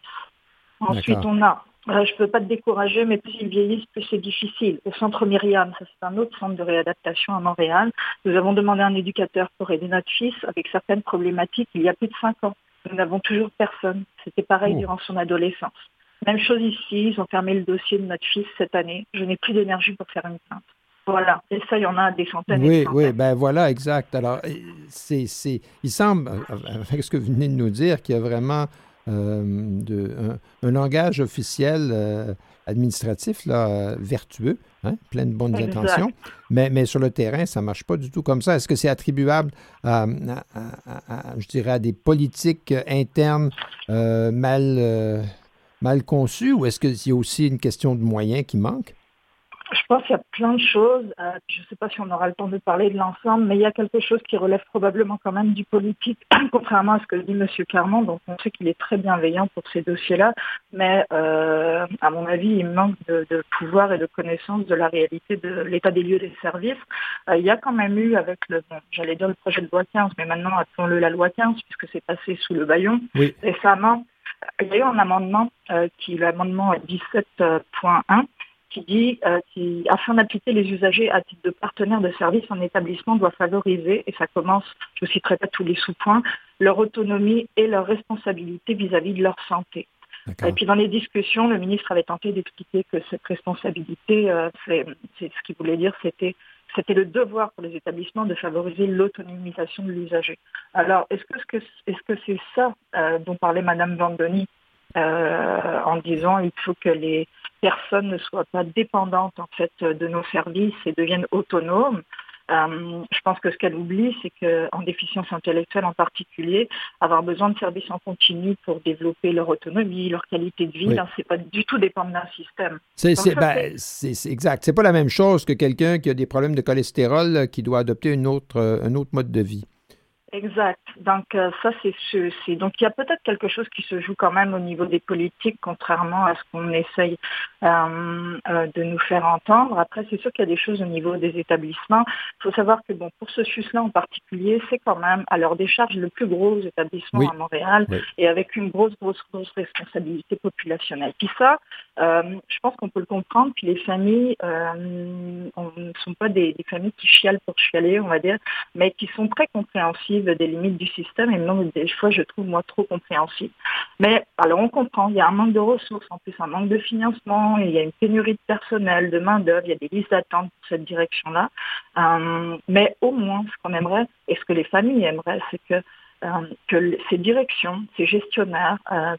Ensuite, on a je ne peux pas te décourager, mais plus ils vieillissent, plus c'est difficile. Au centre Myriam, ça c'est un autre centre de réadaptation à Montréal, nous avons demandé un éducateur pour aider notre fils avec certaines problématiques il y a plus de cinq ans. Nous n'avons toujours personne. C'était pareil oh. durant son adolescence. Même chose ici, ils ont fermé le dossier de notre fils cette année. Je n'ai plus d'énergie pour faire une plainte. Voilà, et ça, il y en a des centaines. Oui, oui, ben voilà, exact. Alors, c'est, c'est, il semble, avec ce que vous venez de nous dire, qu'il y a vraiment euh, de, un, langage officiel euh, administratif là, vertueux, hein, plein de bonnes intentions, mais, mais sur le terrain, ça ne marche pas du tout comme ça. Est-ce que c'est attribuable à, je dirais, à des politiques internes euh, mal, mal conçues ou est-ce qu'il y a aussi une question de moyens qui manque? Je pense qu'il y a plein de choses. Euh, je ne sais pas si on aura le temps de parler de l'ensemble, mais il y a quelque chose qui relève probablement quand même du politique, contrairement à ce que dit M. Carman. Donc on sait qu'il est très bienveillant pour ces dossiers-là, mais euh, à mon avis, il manque de, pouvoir et de connaissance de la réalité de l'état des lieux des services. Euh, il y a quand même eu avec le, j'allais dire le projet de loi 15, mais maintenant appelons-le la loi 15 puisque c'est passé sous le baillon récemment. Il y a eu un amendement qui, l'amendement 17.1, qui dit euh, afin d'appliquer les usagers à titre de partenaires de service en établissement doit favoriser, et ça commence, je ne citerai pas tous les sous-points, leur autonomie et leur responsabilité vis-à-vis de leur santé. Et puis dans les discussions, le ministre avait tenté d'expliquer que cette responsabilité, euh, c'est ce qu'il voulait dire, c'était c'était le devoir pour les établissements de favoriser l'autonomisation de l'usager. Alors, est-ce que c'est -ce c'est ça euh, dont parlait Madame Vandoni en disant il faut que les, personnes ne soient pas dépendantes en fait de nos services et deviennent autonomes. Euh, je pense que ce qu'elle oublie, c'est qu'en déficience intellectuelle en particulier, avoir besoin de services en continu pour développer leur autonomie, leur qualité de vie, ce c'est pas du tout dépendre d'un système. Ben, c'est exact. C'est pas la même chose que quelqu'un qui a des problèmes de cholestérol qui doit adopter une autre, un autre mode de vie. Exact. Donc euh, ça c'est donc il y a peut-être quelque chose qui se joue quand même au niveau des politiques, contrairement à ce qu'on essaye euh, euh, de nous faire entendre. Après c'est sûr qu'il y a des choses au niveau des établissements. Il faut savoir que bon pour ce SUS-là en particulier, c'est quand même à leur décharge le plus gros établissement à Montréal et avec une grosse grosse grosse responsabilité populationnelle. Puis ça, je pense qu'on peut le comprendre. Puis les familles ne sont pas des, des familles qui chialent pour chialer, on va dire, mais qui sont très compréhensives des limites du système et même des fois, je trouve, moi, trop compréhensible. Mais alors, on comprend, il y a un manque de ressources, en plus un manque de financement, il y a une pénurie de personnel, de main-d'œuvre, il y a des listes d'attente pour cette direction-là. Euh, mais au moins, ce qu'on aimerait, et ce que les familles aimeraient, c'est que, euh, que ces directions, ces gestionnaires, euh,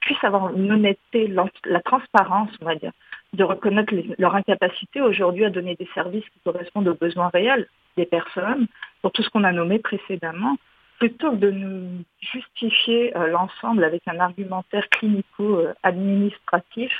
puissent avoir une honnêteté, la transparence, on va dire, de reconnaître leur incapacité aujourd'hui à donner des services qui correspondent aux besoins réels des personnes, pour tout ce qu'on a nommé précédemment, plutôt que de nous justifier euh, l'ensemble avec un argumentaire clinico-administratif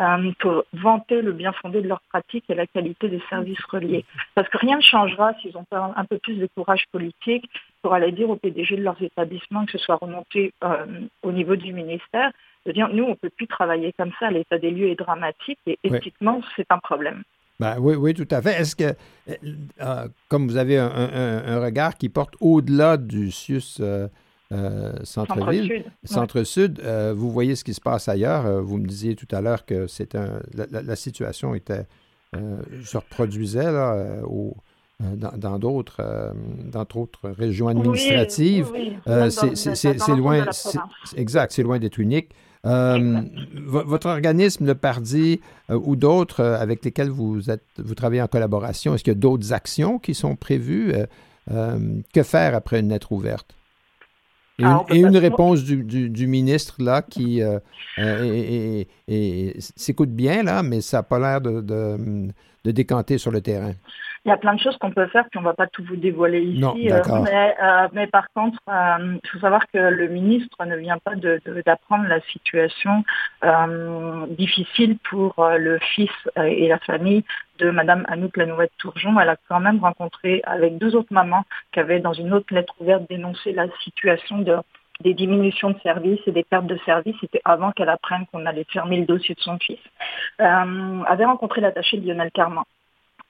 euh, pour vanter le bien fondé de leur pratique et la qualité des services reliés. Parce que rien ne changera s'ils ont pas un peu plus de courage politique pour aller dire au PDG de leurs établissements que ce soit remonté euh, au niveau du ministère, de dire nous, on ne peut plus travailler comme ça, l'état des lieux est dramatique et éthiquement, c'est un problème. Ben, oui, oui, tout à fait. Est-ce que, euh, euh, comme vous avez un, regard qui porte au-delà du SUS euh, centre-ville, centre-sud, vous voyez ce qui se passe ailleurs? vous me disiez tout à l'heure que c'est un, la, situation était, se reproduisait là, dans d'autres dans d'autres régions administratives. c'est loin, exact, c'est loin d'être unique. Votre organisme, le Pardi, ou d'autres avec lesquels vous, êtes, vous travaillez en collaboration, est-ce qu'il y a d'autres actions qui sont prévues? que faire après une lettre ouverte? Et, ah, une, réponse du, ministre, là, qui s'écoute bien, là, mais ça n'a pas l'air de, décanter sur le terrain. Il y a plein de choses qu'on peut faire, puis on ne va pas tout vous dévoiler ici. Euh, euh, mais, par contre, euh, il faut savoir que le ministre ne vient pas d'apprendre la situation difficile pour le fils et la famille de Madame Anouk Lanouette Tourjon. Elle a quand même rencontré avec deux autres mamans qui avaient dans une autre lettre ouverte dénoncé la situation de des diminutions de services et des pertes de services, c'était avant qu'elle apprenne qu'on allait fermer le dossier de son fils, euh, avait rencontré l'attaché Lionel Carman.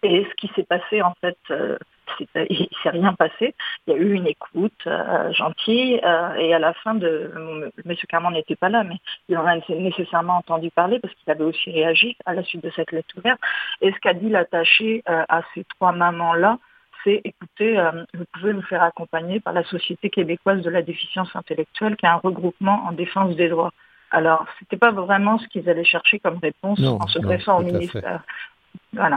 Et ce qui s'est passé, en fait, euh, il ne s'est rien passé. Il y a eu une écoute euh, gentille euh, et à la fin de... M. Carman n'était pas là, mais il en a nécessairement entendu parler parce qu'il avait aussi réagi à la suite de cette lettre ouverte. Et ce qu'a dit l'attaché à ces trois mamans-là, c'est écoutez, vous pouvez nous faire accompagner par la Société québécoise de la déficience intellectuelle, qui est un regroupement en défense des droits. Alors, ce n'était pas vraiment ce qu'ils allaient chercher comme réponse en se dressant au ministère.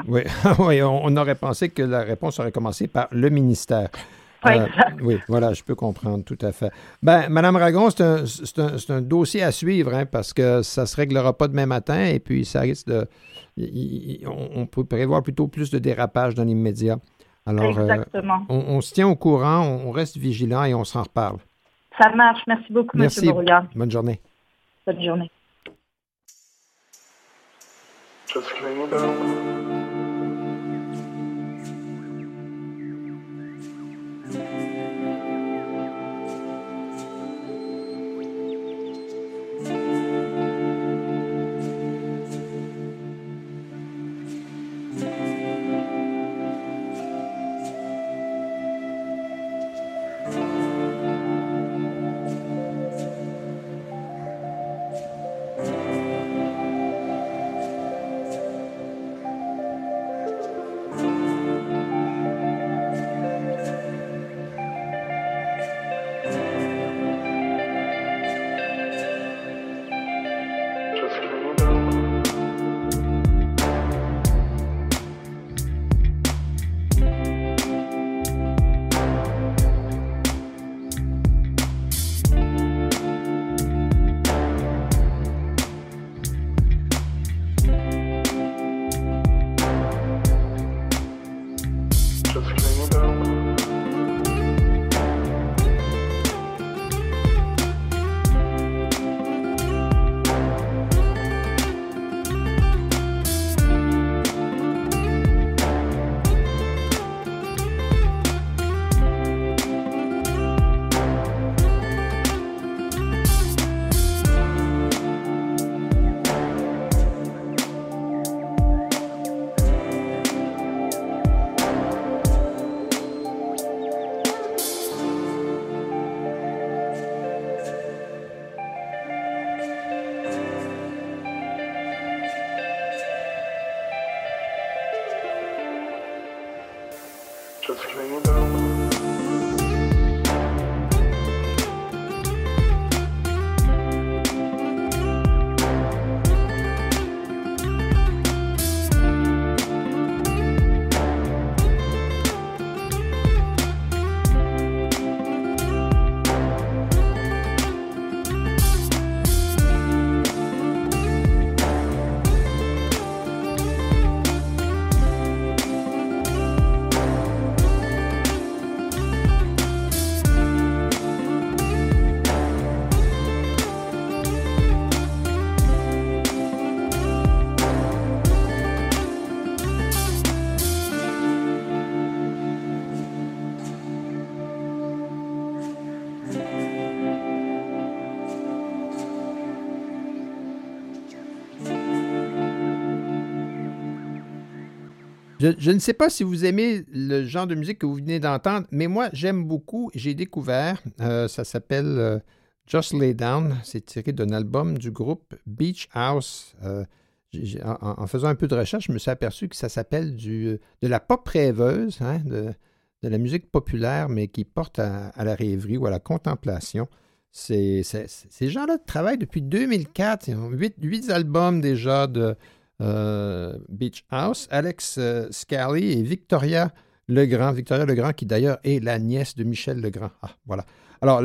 Oui, on, aurait pensé que la réponse aurait commencé par le ministère. Euh, oui, voilà, je peux comprendre tout à fait. Ben, Madame Ragon, c'est un, dossier à suivre hein, parce que ça ne se réglera pas demain matin et puis ça risque de. on, peut prévoir plutôt plus de dérapage dans l'immédiat. Alors, euh, on, se tient au courant, on, reste vigilant et on s'en reparle. Ça marche. Merci beaucoup, Merci. M. Bonne journée. Bonne journée. Just to freedom. Je, ne sais pas si vous aimez le genre de musique que vous venez d'entendre, mais moi, j'aime beaucoup. J'ai découvert, euh, ça s'appelle euh, Just Lay Down. C'est tiré d'un album du groupe Beach House. Euh, en, faisant un peu de recherche, je me suis aperçu que ça s'appelle de la pop rêveuse, hein, de, la musique populaire, mais qui porte à, la rêverie ou à la contemplation. ces gens-là travaillent depuis 2004. Ils ont huit, albums déjà de Beach House. Alex Scally et Victoria Legrand. Victoria Legrand, qui d'ailleurs est la nièce de Michel Legrand. Ah, voilà. Alors,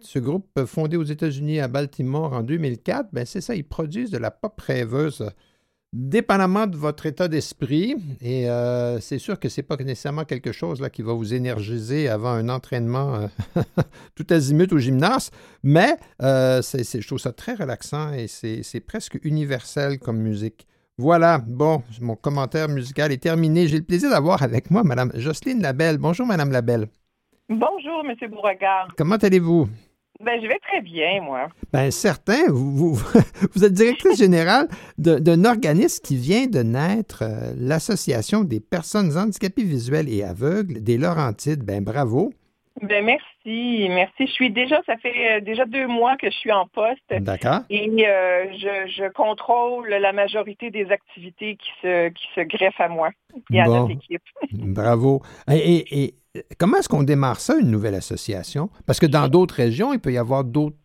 ce groupe fondé aux États-Unis à Baltimore en 2004, ben c'est ça, ils produisent de la pop rêveuse dépendamment de votre état d'esprit. Et euh, c'est sûr que ce n'est pas nécessairement quelque chose là, qui va vous énergiser avant un entraînement euh, tout azimut au gymnase, mais euh, je trouve ça très relaxant et c'est, presque universel comme musique. Voilà, bon, mon commentaire musical est terminé. J'ai le plaisir d'avoir avec moi Mme Jocelyne Labelle. Bonjour, Mme Labelle. Bonjour, M. Beauregard. Comment allez-vous? Ben, je vais très bien, moi. Ben, certain. Vous, vous, êtes directrice générale d'un organisme qui vient de naître, euh, l'Association des personnes handicapées visuelles et aveugles des Laurentides. Ben, bravo. Ben, merci, merci. Je suis déjà, ça fait euh, déjà deux mois que je suis en poste. D'accord. Et euh, je, contrôle la majorité des activités qui se, qui se greffent à moi et à notre équipe. Bravo. et comment est-ce qu'on démarre ça, une nouvelle association? Parce que dans d'autres régions, il peut y avoir d'autres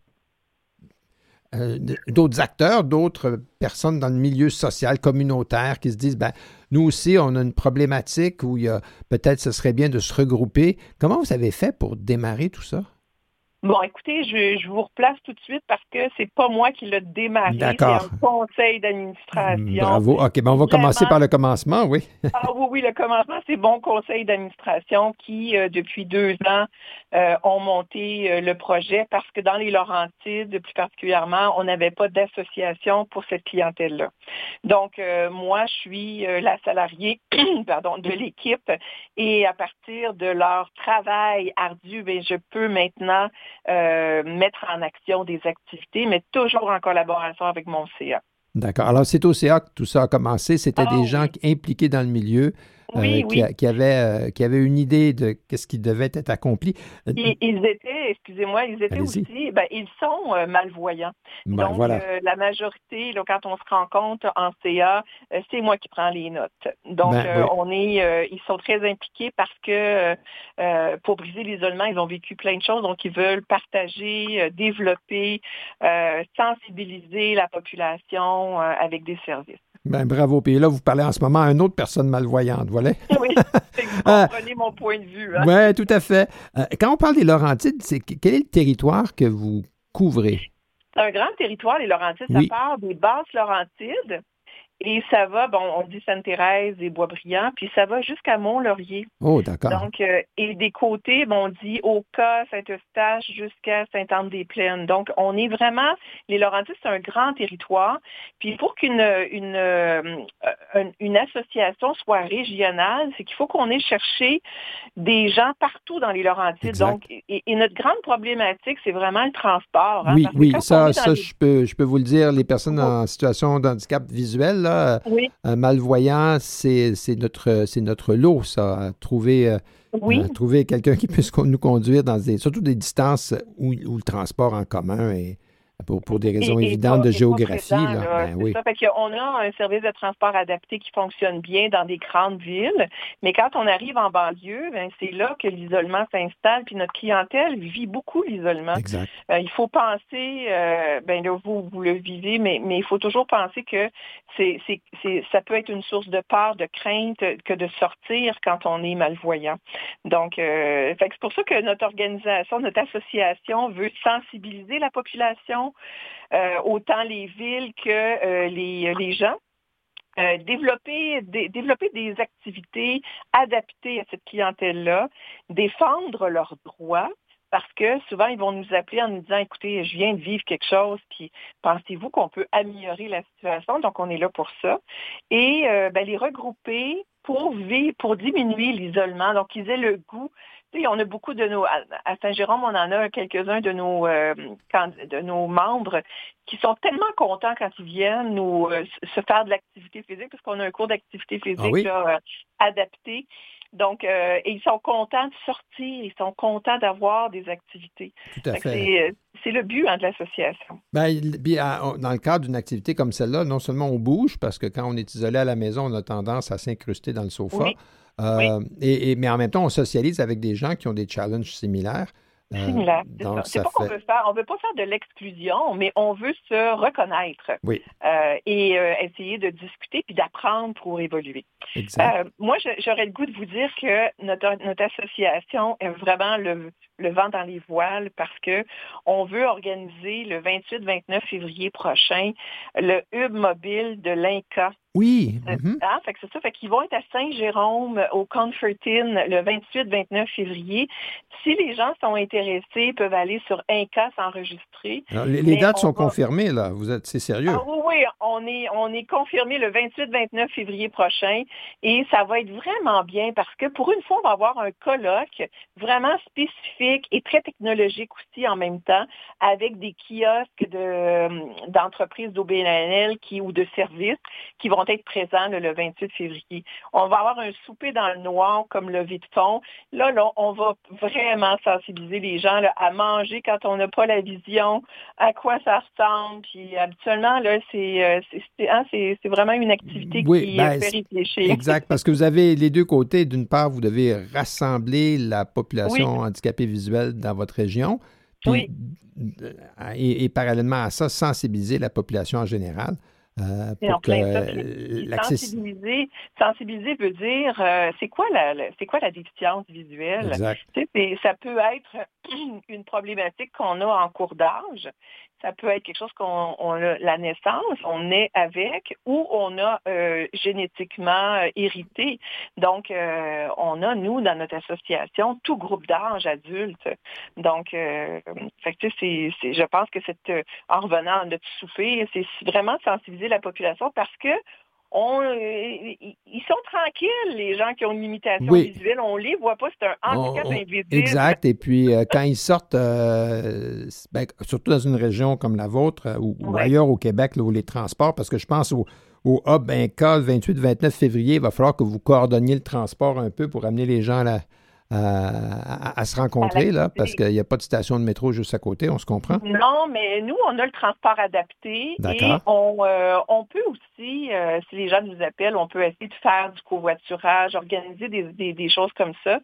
euh, d'autres acteurs, d'autres personnes dans le milieu social, communautaire, qui se disent, ben, nous aussi, on a une problématique où il y a peut-être ce serait bien de se regrouper. Comment vous avez fait pour démarrer tout ça? Bon, écoutez, je, vous replace tout de suite parce que c'est pas moi qui l'ai démarré, c'est un conseil d'administration. Bravo. OK, ben on va commencer par le commencement, oui. ah oui, oui, le commencement, c'est bon conseil d'administration qui, euh, depuis deux ans, euh, ont monté euh, le projet parce que dans les Laurentides, plus particulièrement, on n'avait pas d'association pour cette clientèle-là. Donc, moi, je suis la salariée pardon, de l'équipe et à partir de leur travail ardu, ben, je peux maintenant euh, mettre en action des activités, mais toujours en collaboration avec mon CA. D'accord. Alors, c'est au CA que tout ça a commencé. C'était des ah gens impliqués dans le milieu. Euh, qui, avait, euh, qui avait une idée de ce qui devait être accompli. Euh, ils, étaient, excusez-moi, ils étaient aussi, ben, ils sont malvoyants. Ben, Donc, la majorité, quand on se rend compte en CA, c'est moi qui prends les notes. Donc, ben, on est, ils sont très impliqués parce que pour briser l'isolement, ils ont vécu plein de choses. Donc, ils veulent partager, développer, sensibiliser la population avec des services. Ben, bravo. Puis là, vous parlez en ce moment à une autre personne malvoyante, voilà. Oui, vous comprenez mon point de vue. Hein? Oui, tout à fait. Euh, quand on parle des Laurentides, c'est, quel est le territoire que vous couvrez? C'est un grand territoire, les Laurentides. Ça part des basses Laurentides et ça va, bon, on dit Sainte-Thérèse et Boisbriand, puis ça va jusqu'à Mont-Laurier. Oh, d'accord. Donc, euh, et des côtés, bon, on dit Oka, Saint-Eustache jusqu'à Sainte-Anne-des-Plaines. Donc, on est vraiment, les Laurentides, c'est un grand territoire. Puis pour qu'une une, euh, une, association soit régionale, c'est qu'il faut qu'on ait cherché des gens partout dans les Laurentides. Donc, et, notre grande problématique, c'est vraiment le transport. Hein, oui, oui, ça, ça je, peux, je peux vous le dire, les personnes en situation d'handicap visuel, oui. Un malvoyant, c'est notre, notre lot, ça. Trouver, euh, trouver quelqu'un qui puisse nous conduire dans des, surtout des distances où, où le transport en commun est, pour, des raisons évidentes de géographie. Là. Ben oui. ça. Fait on a un service de transport adapté qui fonctionne bien dans des grandes villes, mais quand on arrive en banlieue, ben, c'est là que l'isolement s'installe, puis notre clientèle vit beaucoup l'isolement. Euh, il faut penser, euh, ben là, vous, vous le vivez, mais, mais il faut toujours penser que c'est, c'est, ça peut être une source de peur, de crainte que de sortir quand on est malvoyant. Donc, euh, c'est pour ça que notre organisation, notre association veut sensibiliser la population euh, autant les villes que euh, les, gens. Euh, développer, développer des activités adaptées à cette clientèle-là, défendre leurs droits, parce que souvent, ils vont nous appeler en nous disant, écoutez, je viens de vivre quelque chose, puis pensez-vous qu'on peut améliorer la situation? Donc, on est là pour ça. Et ben, les regrouper pour vivre, pour diminuer l'isolement, donc qu'ils aient le goût on a beaucoup de nos, à Saint-Jérôme, on en a quelques-uns de nos, euh, de nos membres qui sont tellement contents quand ils viennent nous euh, se faire de l'activité physique, parce qu'on a un cours d'activité ah physique euh, adapté. Donc, et ils sont contents de sortir, ils sont contents d'avoir des activités. Tout à fait. C'est le but hein, de l'association. Ben, dans le cadre d'une activité comme celle-là, non seulement on bouge, parce que quand on est isolé à la maison, on a tendance à s'incruster dans le sofa. Euh, et, mais en même temps, on socialise avec des gens qui ont des challenges similaires. Similaire. c'est pas qu'on veut faire, on veut pas faire de l'exclusion, mais on veut se reconnaître oui. et essayer de discuter puis d'apprendre pour évoluer. moi, j'aurais le goût de vous dire que notre, notre association est vraiment le, le vent dans les voiles parce que on veut organiser le 28-29 février prochain le hub mobile de l'INCA oui. Euh, mm-hmm. Ah, fait que c'est ça. Fait qu'ils vont être à Saint-Jérôme, au Confertine, le 28-29 février. Si les gens sont intéressés, ils peuvent aller sur Inca s'enregistrer. Les, dates sont confirmées, là. Vous êtes, c'est sérieux? Ah, oui, on est, on est confirmé le 28-29 février prochain. Et ça va être vraiment bien parce que pour une fois, on va avoir un colloque vraiment spécifique et très technologique aussi en même temps, avec des kiosques de, d'entreprises d'OBNL qui, ou de services qui vont être présents le 28 février. On va avoir un souper dans le noir comme le de fond. Là, là, on va vraiment sensibiliser les gens à manger quand on n'a pas la vision, à quoi ça ressemble. Puis habituellement, là, c'est, euh, hein, vraiment une activité qui ben, fait réfléchir. Exact, parce que vous avez les deux côtés. D'une part, vous devez rassembler la population handicapée visuelle dans votre région. oui. et, parallèlement à ça, sensibiliser la population en général. Euh, pour que sensibiliser, sensibiliser veut dire euh, c'est quoi la, c'est quoi la déficience visuelle? Ça peut être une problématique qu'on a en cours d'âge ça peut être quelque chose qu'on a la naissance, on est avec, ou on a euh, génétiquement euh, hérité. Donc, euh, on a, nous, dans notre association, tout groupe d'âge adulte. Donc, fait que, c'est, je pense que c'est, en revenant à notre souffle, c'est vraiment sensibiliser la population parce que on, euh, ils sont tranquilles, les gens qui ont une limitation visuelle. On les voit pas, c'est un handicap invisible. Exact. Et puis, euh, quand ils sortent, euh, ben, surtout dans une région comme la vôtre ou, ailleurs au Québec, où les transports, parce que je pense au, au Hub le 28-29 février, il va falloir que vous coordonniez le transport un peu pour amener les gens à la, à, se rencontrer, là, parce qu'il n'y a pas de station de métro juste à côté, on se comprend? Non, mais nous, on a le transport adapté et on, euh, on peut aussi, euh, si les gens nous appellent, on peut essayer de faire du covoiturage, organiser des, des, choses comme ça.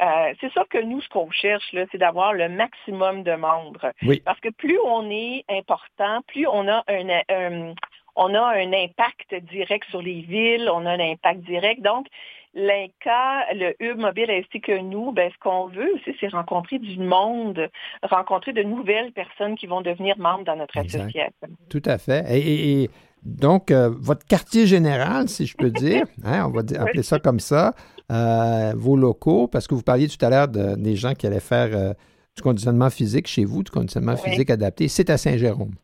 Euh, c'est sûr que nous, ce qu'on cherche, là, c'est d'avoir le maximum de membres. Parce que plus on est important, plus on a un, on a un impact direct sur les villes, on a un impact direct. Donc, l'INCA, le hub mobile ainsi que nous, ben, ce qu'on veut aussi, c'est rencontrer du monde, rencontrer de nouvelles personnes qui vont devenir membres dans notre association. Tout à fait. Et, donc, euh, votre quartier général, si je peux dire, hein, on va appeler ça comme ça, euh, vos locaux, parce que vous parliez tout à l'heure des gens qui allaient faire euh, du conditionnement physique chez vous, du conditionnement physique adapté, c'est à Saint-Jérôme.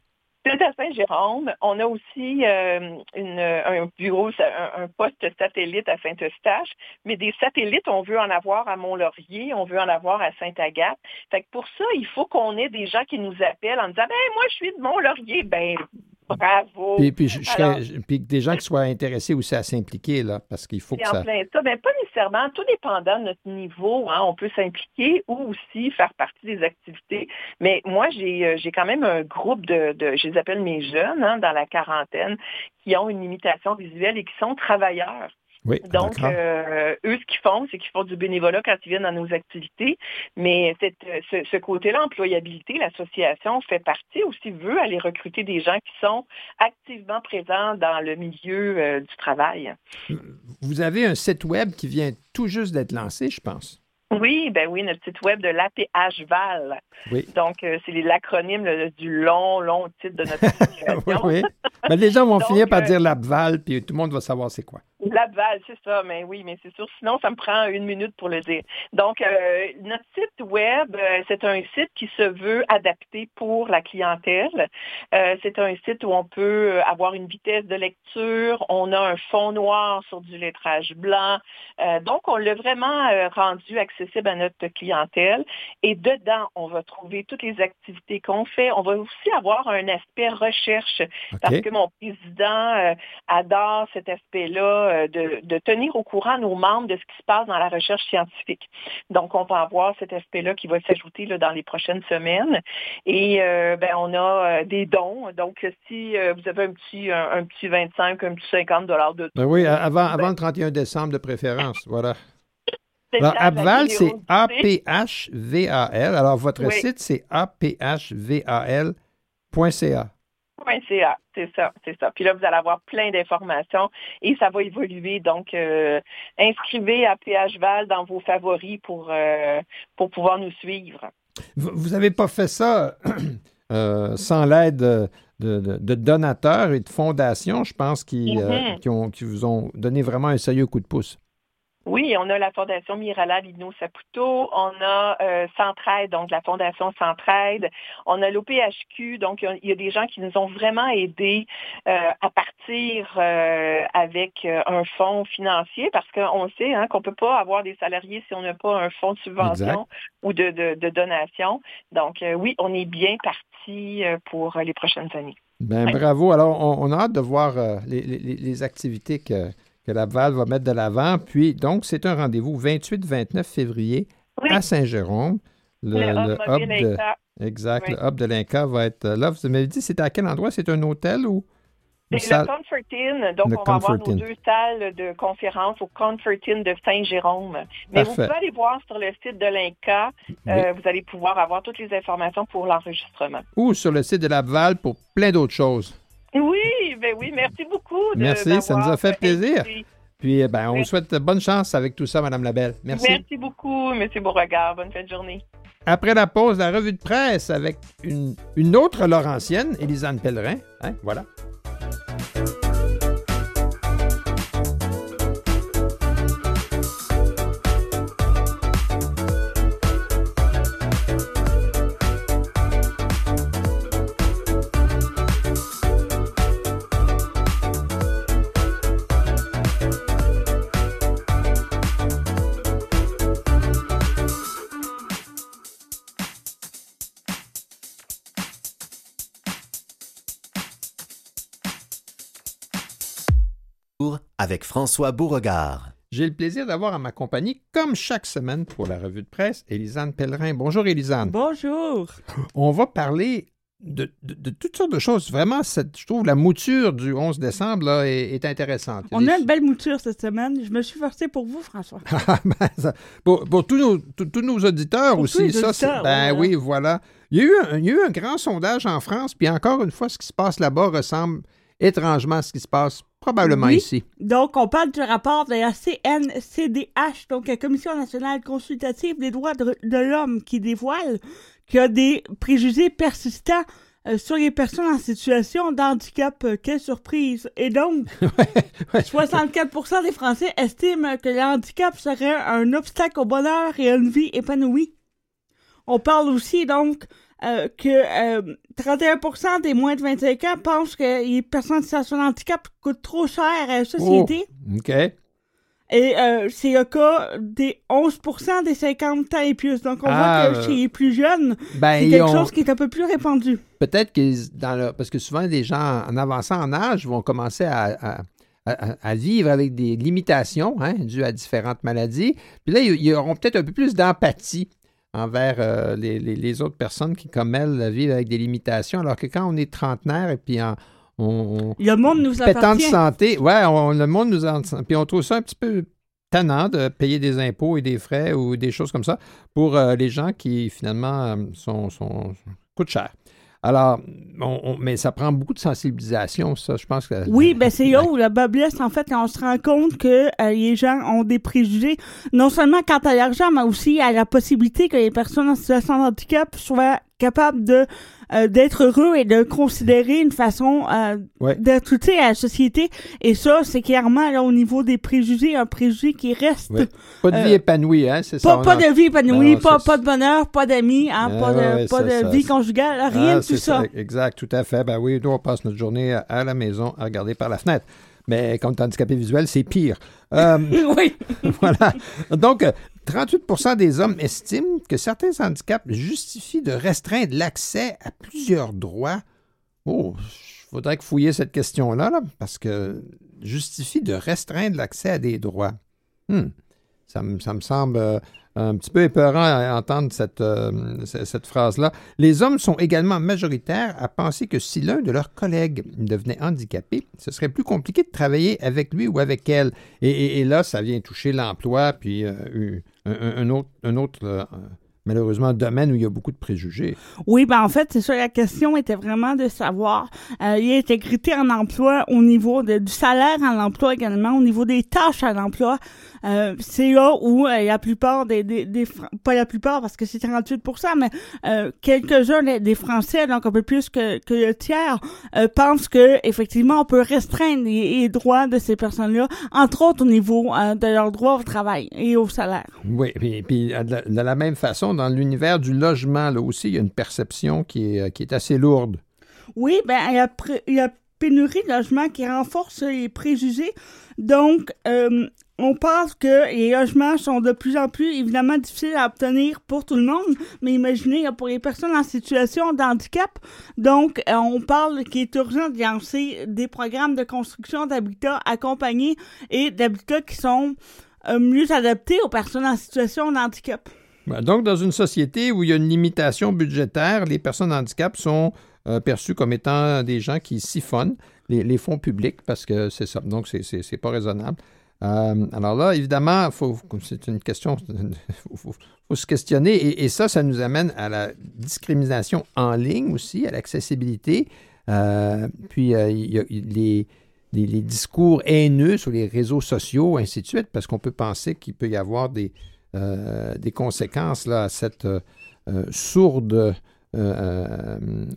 C'est à Saint-Jérôme. On a aussi euh, un bureau, un, poste satellite à Saint-Eustache, mais des satellites, on veut en avoir à Mont-Laurier, on veut en avoir à Sainte-Agathe. Fait que pour ça, il faut qu'on ait des gens qui nous appellent en disant ben moi je suis de Mont-Laurier, ben Bravo. Puis, puis, des gens qui soient intéressés aussi à s'impliquer, là, parce qu'il faut que ça... En plein ça. Ben, pas nécessairement, tout dépendant de notre niveau, hein, on peut s'impliquer ou aussi faire partie des activités. Mais moi, j'ai euh, quand même un groupe de, de, je les appelle mes jeunes, hein, dans la quarantaine, qui ont une limitation visuelle et qui sont travailleurs. Donc, euh, eux, ce qu'ils font, c'est qu'ils font du bénévolat quand ils viennent dans nos activités. Mais cette, ce, côté-là, employabilité, l'association fait partie aussi, veut aller recruter des gens qui sont activement présents dans le milieu euh, du travail. Vous avez un site web qui vient tout juste d'être lancé, je pense. Oui, ben oui, notre site web de l'APHVAL. Oui. Donc, euh, c'est l'acronyme du long, long titre de notre association. oui, oui. Les gens vont finir par dire l'APVAL, puis tout le monde va savoir c'est quoi. Laval, c'est ça, mais oui, mais c'est sûr. Sinon, ça me prend une minute pour le dire. Donc, euh, notre site web, euh, c'est un site qui se veut adapté pour la clientèle. Euh, c'est un site où on peut avoir une vitesse de lecture. On a un fond noir sur du lettrage blanc. donc, on l'a vraiment rendu accessible à notre clientèle. Et dedans, on va trouver toutes les activités qu'on fait. On va aussi avoir un aspect recherche parce que mon président adore cet aspect-là euh, de, tenir au courant nos membres de ce qui se passe dans la recherche scientifique. Donc, on va avoir cet aspect-là qui va s'ajouter dans les prochaines semaines. Et euh, ben, on a euh, des dons. Donc, si vous avez un petit, un, petit 25, un petit 50 dollars de ben oui, avant, avant le 31 décembre de préférence, voilà. Alors, Apval, c'est A-P-H-V-A-L. Alors, votre site, c'est A-P-H-V-A-L.ca. .ca, c'est ça, c'est ça. Puis là, vous allez avoir plein d'informations et ça va évoluer. Donc, euh, inscrivez à PHVAL dans vos favoris pour, euh, pour pouvoir nous suivre. Vous n'avez pas fait ça euh, sans l'aide de, donateurs et de fondations, je pense, qui, mm-hmm. qui vous ont donné vraiment un sérieux coup de pouce. Oui, on a la Fondation Mirala Lino Saputo, on a euh, Centraide, donc la Fondation Centraide, on a l'OPHQ, donc il y, a des gens qui nous ont vraiment aidés euh, à partir euh, avec un fonds financier parce qu'on sait hein, qu'on ne peut pas avoir des salariés si on n'a pas un fonds de subvention ou de, donation. Donc oui, on est bien parti pour les prochaines années. Ben, Bravo. Alors, on, a hâte de voir les activités que que la Val va mettre de l'avant. Puis, donc, c'est un rendez-vous 28-29 février à Saint-Jérôme. Le, hub de, exact, le hub de l'Inca va être là. Vous m'avez dit, c'est à quel endroit? C'est un hôtel ou? C'est le Comfortin. Donc, on va avoir nos deux salles de conférence au Comfortin de Saint-Jérôme. Mais vous pouvez aller voir sur le site de l'INCA. Euh, vous allez pouvoir avoir toutes les informations pour l'enregistrement. Ou sur le site de la Val pour plein d'autres choses. Oui, ben oui, merci beaucoup. merci, ça nous a fait plaisir. Puis, eh ben, on vous souhaite bonne chance avec tout ça, Madame Labelle. Merci. Merci beaucoup, Monsieur Beauregard. Bonne fin de journée. Après la pause, la revue de presse avec une, une autre Laurentienne, Élisane Pellerin. Hein, voilà. Avec François Beauregard. J'ai le plaisir d'avoir à ma compagnie, comme chaque semaine pour la revue de presse, Élisane Pellerin. Bonjour Élisane. Bonjour. On va parler de, toutes sortes de choses. Vraiment, je trouve la mouture du 11 décembre est, intéressante. On a une belle mouture cette semaine. Je me suis forcé pour vous, François. Ah, ben, pour, tous, nos, tous nos auditeurs aussi, ça, ben oui, voilà. Il y, a eu un, il y a eu un grand sondage en France, puis encore une fois, ce qui se passe là-bas ressemble étrangement à ce qui se passe probablement ici. Donc, on parle du rapport de la CNCDH, donc la Commission nationale consultative des droits de, l'homme, qui dévoile qu'il y a des préjugés persistants euh, sur les personnes en situation d'handicap. Euh, quelle surprise! Et donc, 64% des Français estiment que le handicap serait un obstacle au bonheur et à une vie épanouie. On parle aussi donc euh, que 31% euh, des moins de 25 ans pensent que les personnes en situation de handicap coûtent trop cher à la société. Oh, OK. Et euh, c'est le cas des 11 des 50 ans et plus. Donc, on voit ah, que chez les plus jeunes, ben, c'est quelque chose qui est un peu plus répandu. Peut-être que dans le... Parce que souvent, des gens en avançant en âge vont commencer à, à, vivre avec des limitations hein, dues à différentes maladies. Puis là, ils auront peut-être un peu plus d'empathie envers euh, les, autres personnes qui, comme elles, vivent avec des limitations, alors que quand on est trentenaire et puis on, le monde nous appartient. de santé, ouais, le monde nous en, puis on trouve ça un petit peu tannant de payer des impôts et des frais ou des choses comme ça pour euh, les gens qui finalement euh, sont, sont coûtent cher. Alors, mais ça prend beaucoup de sensibilisation, ça, je pense que... Oui, ben c'est là où la blesse, en fait, on se rend compte que euh, les gens ont des préjugés, non seulement quant à l'argent, mais aussi à la possibilité que les personnes en situation de handicap soient capables de euh, d'être heureux et de considérer une façon euh, d'être utile à la société. Et ça, c'est clairement là au niveau des préjugés, un préjugé qui reste. Pas de vie euh, épanouie, hein, c'est ça. Pas, de vie épanouie, pas, pas de bonheur, pas d'amis, hein, pas de, pas de vie conjugale, rien de tout ça. Exact, tout à fait. Ben oui, nous, on passe notre journée à la maison à regarder par la fenêtre. Mais quand tu es handicapé visuel, c'est pire. oui. voilà. Donc, 38% des hommes estiment que certains handicaps justifient de restreindre l'accès à plusieurs droits. Oh, il faudrait que fouiller cette question-là, parce que justifie de restreindre l'accès à des droits. Hmm. Ça, me, semble euh, un petit peu épeurant à entendre cette, cette phrase-là. Les hommes sont également majoritaires à penser que si l'un de leurs collègues devenait handicapé, ce serait plus compliqué de travailler avec lui ou avec elle. Et, là, ça vient toucher l'emploi, puis un, autre, un autre malheureusement un domaine où il y a beaucoup de préjugés. Oui, ben en fait, c'est ça, la question était vraiment de savoir euh, l'intégrité en emploi au niveau du salaire en emploi également, au niveau des tâches à l'emploi. Euh, c'est là où euh, la plupart des, des, des, pas la plupart parce que c'est 38 mais euh, quelques-uns des, Français, donc un peu plus que, que le tiers, euh, pensent que effectivement on peut restreindre les, droits de ces personnes-là, entre autres au niveau de leurs droits au travail et au salaire. Oui, puis, puis de, la, même façon, dans l'univers du logement, là aussi, il y a une perception qui est, qui est assez lourde. Oui, ben il y a, il y a pénurie de logements qui renforce les préjugés. Donc, euh, on pense que les logements sont de plus en plus évidemment difficiles à obtenir pour tout le monde, mais imaginez pour les personnes en situation de handicap. Donc, euh, on parle qu'il est urgent de lancer des programmes de construction d'habitats accompagnés et d'habitats qui sont euh, mieux adaptés aux personnes en situation de handicap. Ben, donc, dans une société où il y a une limitation budgétaire, les personnes en handicap sont euh, perçues comme étant des gens qui siphonnent les, fonds publics parce que c'est ça. Donc, c'est pas raisonnable. Euh, alors là, évidemment, c'est une question, il faut, se questionner. Et, ça, ça nous amène à la discrimination en ligne aussi, à l'accessibilité. Euh, puis, il y a les, discours haineux sur les réseaux sociaux, ainsi de suite, parce qu'on peut penser qu'il peut y avoir des, des conséquences là, à cette sourde euh,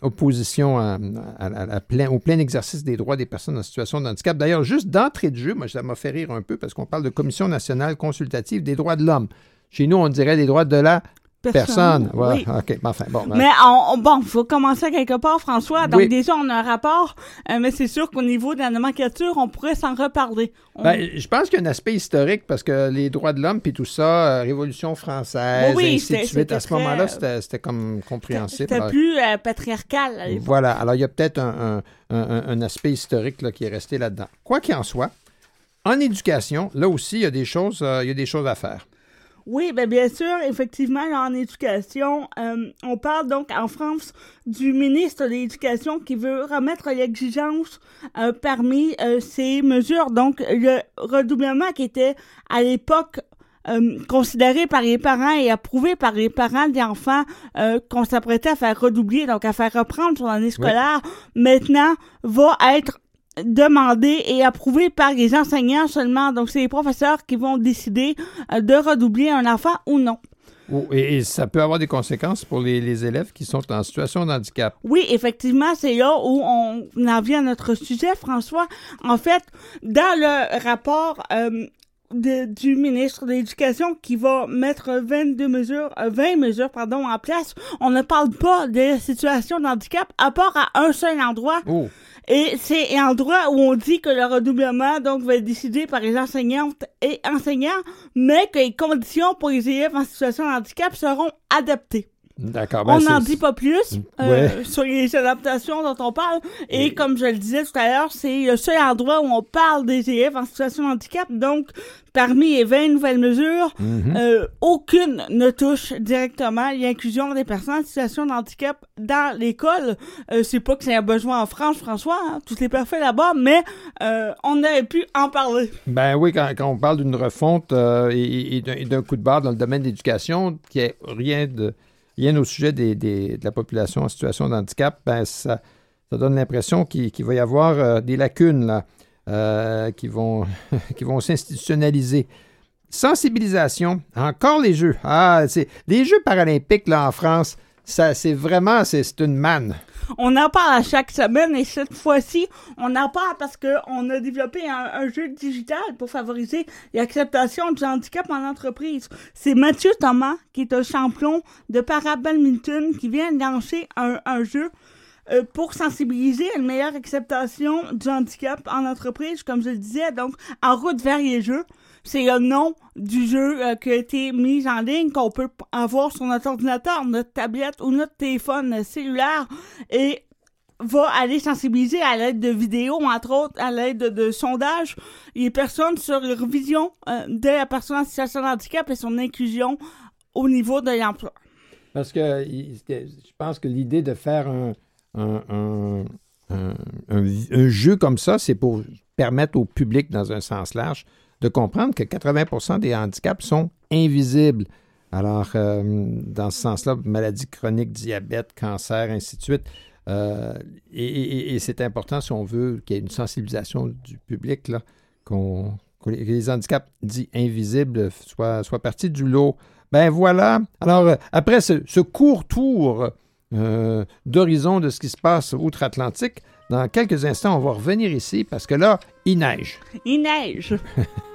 opposition à, plein, au plein exercice des droits des personnes en situation de handicap. D'ailleurs, juste d'entrée de jeu, moi, ça m'a fait rire un peu parce qu'on parle de Commission nationale consultative des droits de l'homme. Chez nous, on dirait des droits de la Personne. oui. OK. Enfin, bon, ben. Mais bon, il faut commencer quelque part, François. Donc, déjà, on a un rapport, euh, mais c'est sûr qu'au niveau de la nomenclature, on pourrait s'en reparler. Ben, je pense qu'il y a un aspect historique parce que les droits de l'homme puis tout ça, euh, Révolution française, oui, ainsi de suite, à ce moment-là, c'était comme compréhensible. C'était plus euh, patriarcal. voilà. Alors, il y a peut-être un, un, aspect historique là, qui est resté là-dedans. Quoi qu'il en soit, en éducation, là aussi, il y a des choses, il y a des choses à faire. Oui, ben bien sûr, effectivement, en éducation, euh, on parle donc en France du ministre de l'Éducation qui veut remettre l'exigence euh, parmi euh, ces mesures. Donc, le redoublement qui était à l'époque considéré par les parents et approuvé par les parents des enfants qu'on s'apprêtait à faire redoubler, donc à faire reprendre son année scolaire, maintenant va être demandé et approuvé par les enseignants seulement. Donc, c'est les professeurs qui vont décider euh, de redoubler un enfant ou non. Et, ça peut avoir des conséquences pour les, élèves qui sont en situation de handicap. Oui, effectivement, c'est là où on en vient à notre sujet, François. En fait, dans le rapport euh, du ministre de l'Éducation qui va mettre 22 mesures, 20 euh, mesures, pardon, en place, on ne parle pas de situation de handicap à part à un seul endroit. Oh. Et c'est un endroit où on dit que le redoublement donc va être décidé par les enseignantes et enseignants, mais que les conditions pour les élèves en situation de handicap seront adaptées. D'accord. Ben, on n'en dit pas plus euh, sur les adaptations dont on parle. Et, comme je le disais tout à l'heure, c'est le seul endroit où on parle des élèves en situation de handicap. Donc, parmi les 20 nouvelles mesures, mhm. euh, aucune ne touche directement l'inclusion des personnes en situation de handicap dans l'école. Euh, c'est pas que c'est un besoin en France, François. Hein, tout est parfait là-bas, mais on aurait pu en parler. Ben oui, quand, on parle d'une refonte et, d'un coup de barre dans le domaine de l'éducation, qui est rien de Rien au sujet de la population en situation de handicap, ben, ça, donne l'impression qu'il va y avoir euh, des lacunes là, euh, qui vont, qui vont s'institutionnaliser. Sensibilisation, encore les Jeux. Ah, les Jeux paralympiques là, en France, ça, c'est vraiment, c'est une manne. On en parle à chaque semaine et cette fois-ci, on en parle parce qu'on a développé un, jeu digital pour favoriser l'acceptation du handicap en entreprise. C'est Mathieu Thomas, qui est un champion de para-badminton, qui vient lancer un, jeu euh, pour sensibiliser à une meilleure acceptation du handicap en entreprise, comme je le disais, donc en route vers les jeux c'est le nom du jeu euh, qui a été mis en ligne qu'on peut avoir sur notre ordinateur, notre tablette ou notre téléphone cellulaire et va aller sensibiliser à l'aide de vidéos, entre autres, à l'aide de, sondages, les personnes sur leur vision euh, de la personne en situation de handicap et son inclusion au niveau de l'emploi. Parce que je pense que l'idée de faire un, un, jeu comme ça, c'est pour permettre au public, dans un sens large, de comprendre que 80% des handicaps sont invisibles. Alors, euh, dans ce sens-là, maladie chronique, diabète, cancer, ainsi de suite. Euh, et, c'est important si on veut qu'il y ait une sensibilisation du public, là, qu'on, que les handicaps dits invisibles soient, soient partis du lot. Ben voilà. Alors, euh, après ce, court tour d'horizon de ce qui se passe outre-Atlantique, dans quelques instants, on va revenir ici parce que là, il neige. Il neige.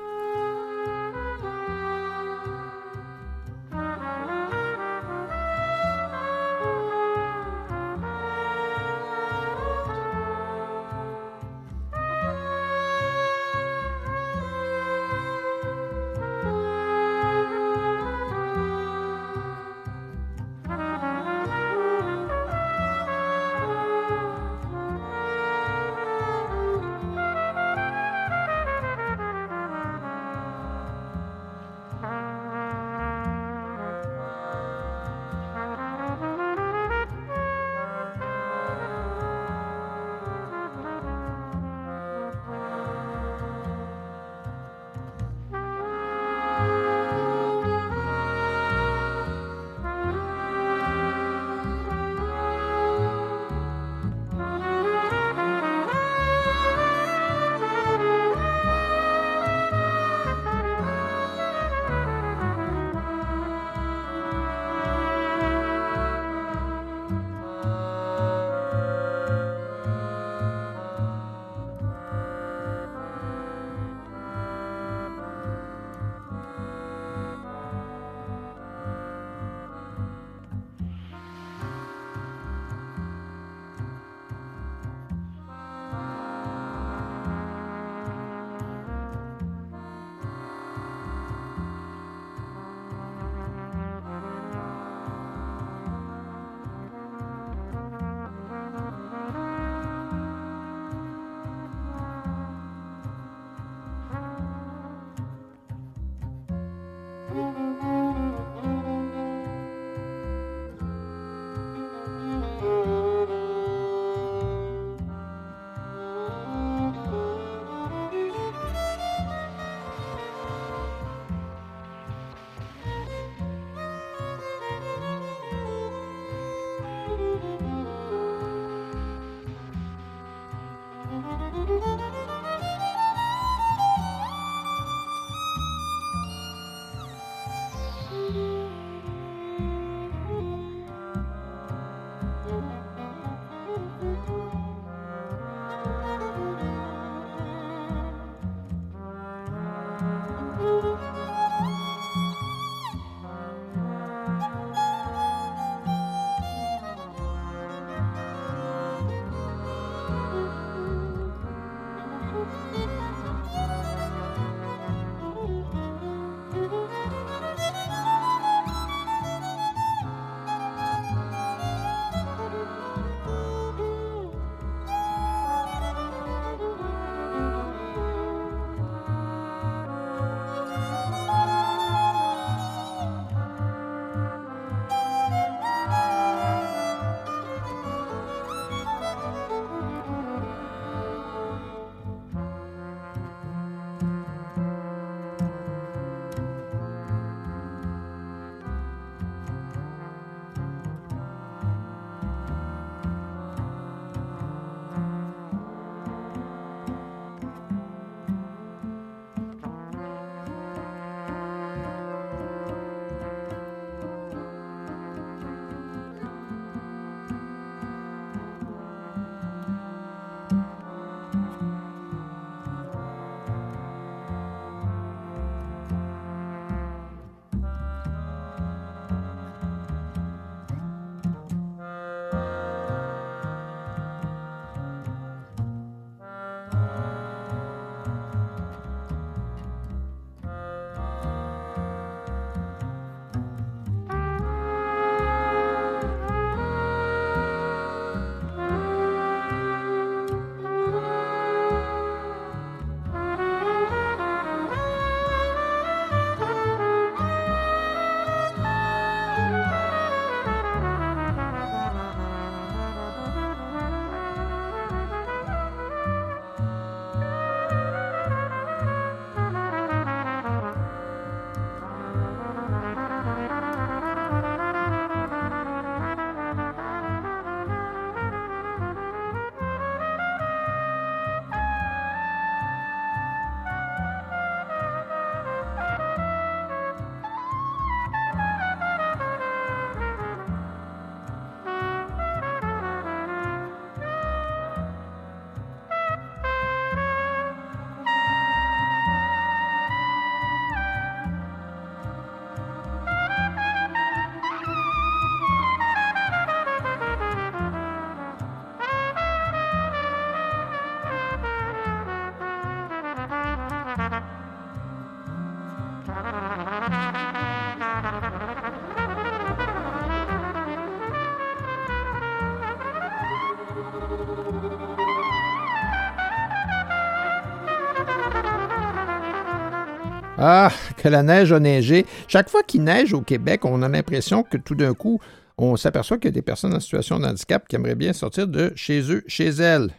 Ah, que la neige a neigé. Chaque fois qu'il neige au Québec, on a l'impression que tout d'un coup, on s'aperçoit qu'il y a des personnes en situation de handicap qui aimeraient bien sortir de chez eux, chez elles.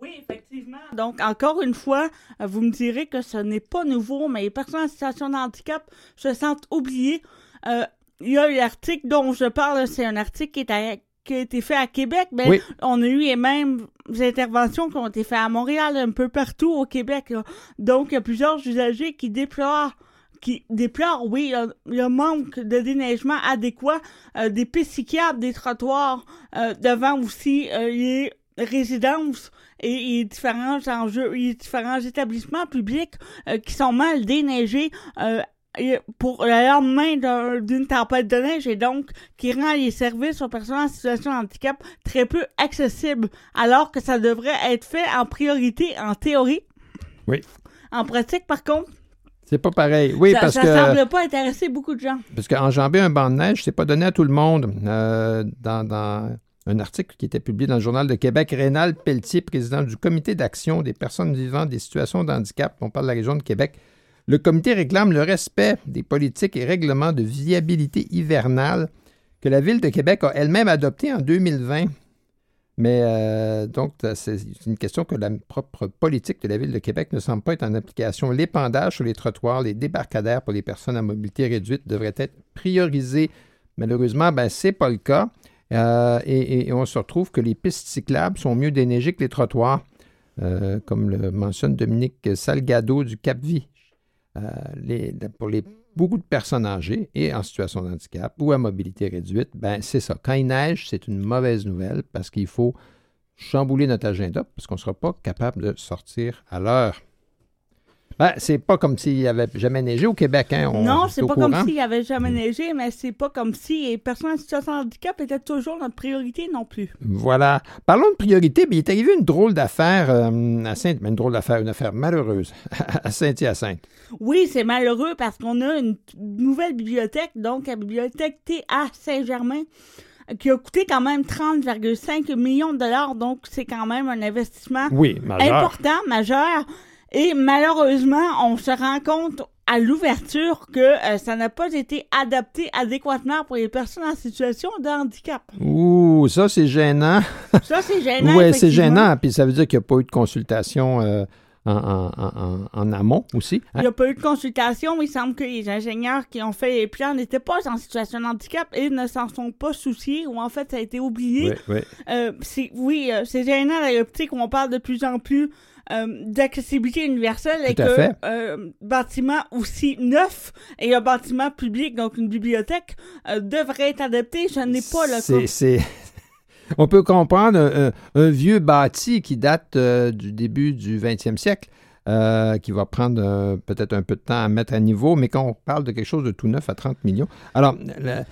Oui, effectivement. Donc, encore une fois, vous me direz que ce n'est pas nouveau, mais les personnes en situation de handicap se sentent oubliées. Euh, il y a l'article dont je parle, c'est un article qui, est qui a été fait à Québec, mais on a eu les mêmes interventions qui ont été faites à Montréal, un peu partout au Québec. Donc, il y a plusieurs usagers qui déplorent qui déplorent, oui, le, manque de déneigement adéquat, euh, des pistes cyclables, des trottoirs, euh, devant aussi euh, les résidences et, les différents enjeux, les différents établissements publics qui sont mal déneigés pour le lendemain d'une tempête de neige et donc qui rend les services aux personnes en situation de handicap très peu accessibles, alors que ça devrait être fait en priorité en théorie. Oui. En pratique, par contre, c'est pas pareil. Oui, ça, parce ça que. semble pas intéresser beaucoup de gens. Parce qu'enjamber un banc de neige, c'est pas donné à tout le monde. Euh, dans, un article qui était publié dans le Journal de Québec, Rénal Pelletier, président du Comité d'action des personnes vivant des situations de handicap, on parle de la région de Québec, le comité réclame le respect des politiques et règlements de viabilité hivernale que la Ville de Québec a elle-même adoptés en 2020. Mais euh, donc, c'est une question que la propre politique de la Ville de Québec ne semble pas être en application. L'épandage sur les trottoirs, les débarcadères pour les personnes à mobilité réduite devraient être priorisés. Malheureusement, ben, ce n'est pas le cas. Euh, et, on se retrouve que les pistes cyclables sont mieux déneigées que les trottoirs, euh, comme le mentionne Dominique Salgado du Cap-Vie. Euh, pour beaucoup de personnes âgées et en situation de handicap ou à mobilité réduite, ben c'est ça. Quand il neige, c'est une mauvaise nouvelle parce qu'il faut chambouler notre agenda parce qu'on ne sera pas capable de sortir à l'heure. Ben, c'est pas comme s'il n'y avait jamais neigé au Québec. Hein? non, c'est pas comme s'il n'y avait jamais neigé, mais c'est pas comme si les personnes en situation de handicap étaient toujours notre priorité non plus. Voilà. Parlons de priorité, mais il est arrivé une drôle d'affaire euh, à Sainte, une drôle d'affaire, une affaire malheureuse à Saint-Hyacinthe. Oui, c'est malheureux parce qu'on a une nouvelle bibliothèque, donc la bibliothèque TA Saint-Germain qui a coûté quand même 30,5 millions de dollars, donc c'est quand même un investissement important, majeur. Et malheureusement, on se rend compte à l'ouverture que euh, ça n'a pas été adapté adéquatement pour les personnes en situation de handicap. Ouh, ça c'est gênant. Ça c'est gênant. oui, c'est gênant. Puis ça veut dire qu'il n'y a pas eu de consultation. Euh, en, amont aussi. Hein? Il n'y a pas eu de consultation, mais il semble que les ingénieurs qui ont fait les plans n'étaient pas en situation de handicap et ne s'en sont pas souciés ou en fait ça a été oublié. Oui, oui. Euh, oui, c'est gênant l'optique où on parle de plus en plus euh, d'accessibilité universelle et que euh, bâtiment aussi neuf et un bâtiment public, donc une bibliothèque, euh, devrait être adapté. Ce n'est pas le cas. On peut comprendre un, vieux bâti qui date du début du 20e siècle. qui va prendre peut-être un peu de temps à mettre à niveau, mais quand on parle de quelque chose de tout neuf à 30 millions. Alors, la,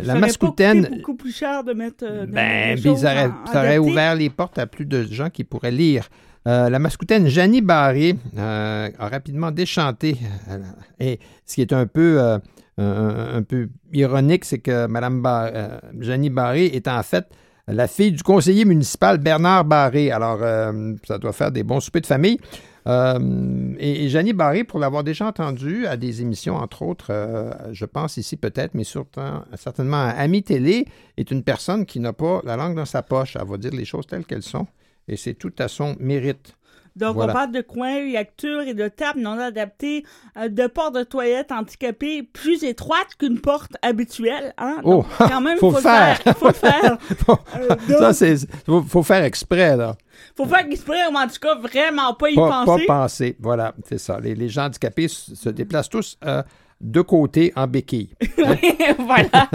la mascoutaine. beaucoup plus cher de mettre. ben, ça aurait ouvert les portes à plus de gens qui pourraient lire. Euh, la mascoutaine Janie Barré euh, a rapidement déchanté. Euh, et ce qui est un peu, ironique, c'est que Mme Janie Barré est en fait la fille du conseiller municipal Bernard Barré. Alors, ça doit faire des bons soupers de famille. et, Janie Barré, pour l'avoir déjà entendu à des émissions, entre autres, je pense ici peut-être, mais certainement à Ami Télé, est une personne qui n'a pas la langue dans sa poche. Elle va dire les choses telles qu'elles sont et c'est tout à son mérite. Donc, on parle de coins, lectures et de tables non adaptées, euh, de portes de toilettes handicapées plus étroites qu'une porte habituelle. Hein? oh, quand même, faut, faut, le faire. Il faut le faire. Euh, ça, c'est, faut, faut, faire exprès, là. Faut faire exprès, ou en tout cas, vraiment pas y pas, penser. Pas penser, voilà, c'est ça. Les, les, gens handicapés se déplacent tous euh, de côté en béquille. Hein? voilà.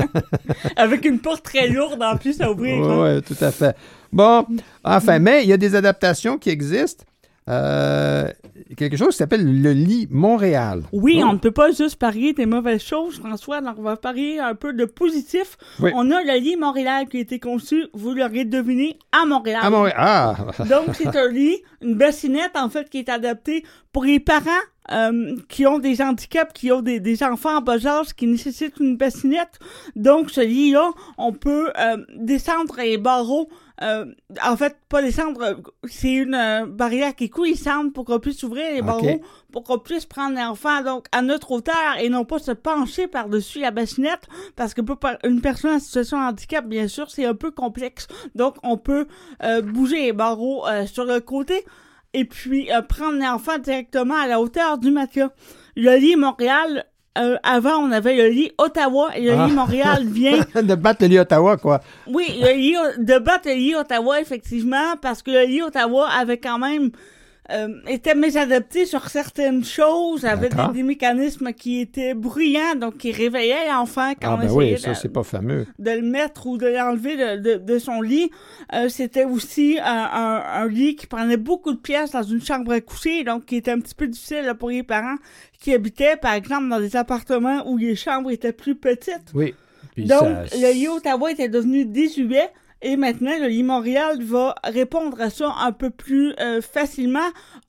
Avec une porte très lourde en plus à ouvrir. Oui, tout à fait. Bon, enfin, mais il y a des adaptations qui existent. Euh, quelque chose qui s'appelle le lit Montréal. Oui, on ne peut pas juste parier des mauvaises choses, François. Donc, on va parier un peu de positif. On a le lit Montréal qui a été conçu, vous l'aurez deviné, à Montréal. À Montréal. Ah! Donc, c'est un lit, une bassinette, en fait, qui est adaptée pour les parents euh, qui ont des handicaps, qui ont des, des, enfants en bas âge qui nécessitent une bassinette. Donc, ce lit-là, on peut euh, descendre les barreaux euh, en fait, pas descendre, c'est une euh, barrière qui est coulissante pour qu'on puisse ouvrir les barreaux, pour qu'on puisse prendre l'enfant donc à notre hauteur et non pas se pencher par-dessus la bassinette, parce que pour une personne en situation de handicap, bien sûr, c'est un peu complexe. Donc, on peut euh, bouger les barreaux sur le côté et puis prendre l'enfant directement à la hauteur du matelas. Le lit Montréal euh, avant, on avait le lit Ottawa et le lit ah. Montréal vient. de battre le lit Ottawa, quoi. Oui, de battre le lit Ottawa, effectivement, parce que le lit Ottawa avait quand même euh, était mésadapté sur certaines choses, avait des, mécanismes qui étaient bruyants, donc qui réveillaient l'enfant quand ah, ben oui, ça, c'est pas fameux. de le mettre ou de l'enlever de, de, son lit. Euh, c'était aussi un, un, lit qui prenait beaucoup de pièces dans une chambre à coucher, donc qui était un petit peu difficile pour les parents qui habitaient, par exemple, dans des appartements où les chambres étaient plus petites. Oui. donc, le lit Ottawa était devenu désuet. Et maintenant, le lit Montréal va répondre à ça un peu plus euh, facilement.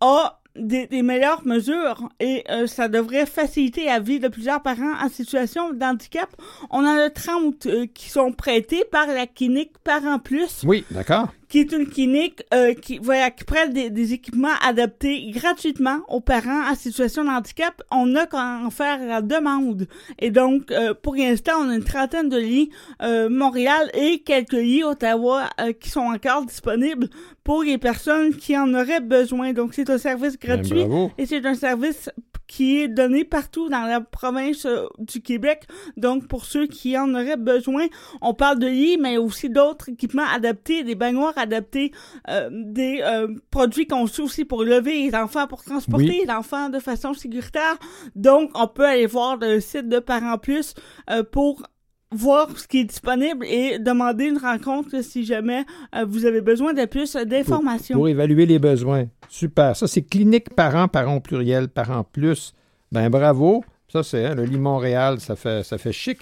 à des, meilleures mesures et euh, ça devrait faciliter la vie de plusieurs parents en situation d'handicap. On en a 30 euh, qui sont prêtés par la clinique Parents Plus. Oui, d'accord qui est une clinique euh, qui, voilà, qui prête des, équipements adaptés gratuitement aux parents en situation de handicap. On a qu'à en faire la demande. Et donc, euh, pour l'instant, on a une trentaine de lits euh, Montréal et quelques lits Ottawa qui sont encore disponibles pour les personnes qui en auraient besoin. Donc, c'est un service ben, gratuit et c'est un service qui est donné partout dans la province euh, du Québec. Donc, pour ceux qui en auraient besoin, on parle de lits, mais aussi d'autres équipements adaptés, des baignoires adaptées, euh, des euh, produits conçus aussi pour lever les enfants, pour transporter les enfants de façon sécuritaire. Donc, on peut aller voir le site de Parents Plus pour voir ce qui est disponible et demander une rencontre si jamais vous avez besoin de plus d'informations. pour, évaluer les besoins. Super. Ça, c'est clinique parents, parents pluriel, parents plus. Ben bravo. Ça, c'est hein, le lit Montréal, ça fait, ça fait chic.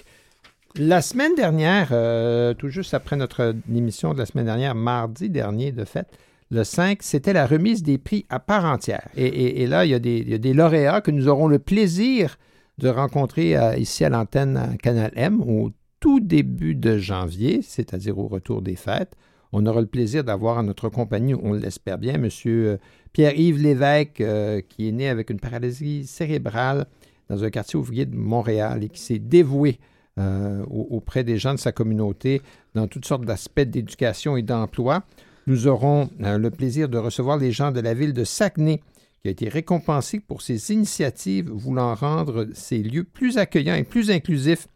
La semaine dernière, euh, tout juste après notre émission de la semaine dernière, mardi dernier, de fait, le 5, c'était la remise des prix à part entière. Et, là, il y, a des, lauréats que nous aurons le plaisir de rencontrer euh, ici à l'antenne Canal M au tout début de janvier, c'est-à-dire au retour des fêtes. On aura le plaisir d'avoir à notre compagnie, on l'espère bien, M. Euh, Pierre-Yves Lévesque, euh, qui est né avec une paralysie cérébrale dans un quartier ouvrier de Montréal et qui s'est dévoué euh, auprès des gens de sa communauté dans toutes sortes d'aspects d'éducation et d'emploi. Nous aurons le plaisir de recevoir les gens de la ville de Saguenay, qui a été récompensé pour ses initiatives voulant rendre ces lieux plus accueillants et plus inclusifs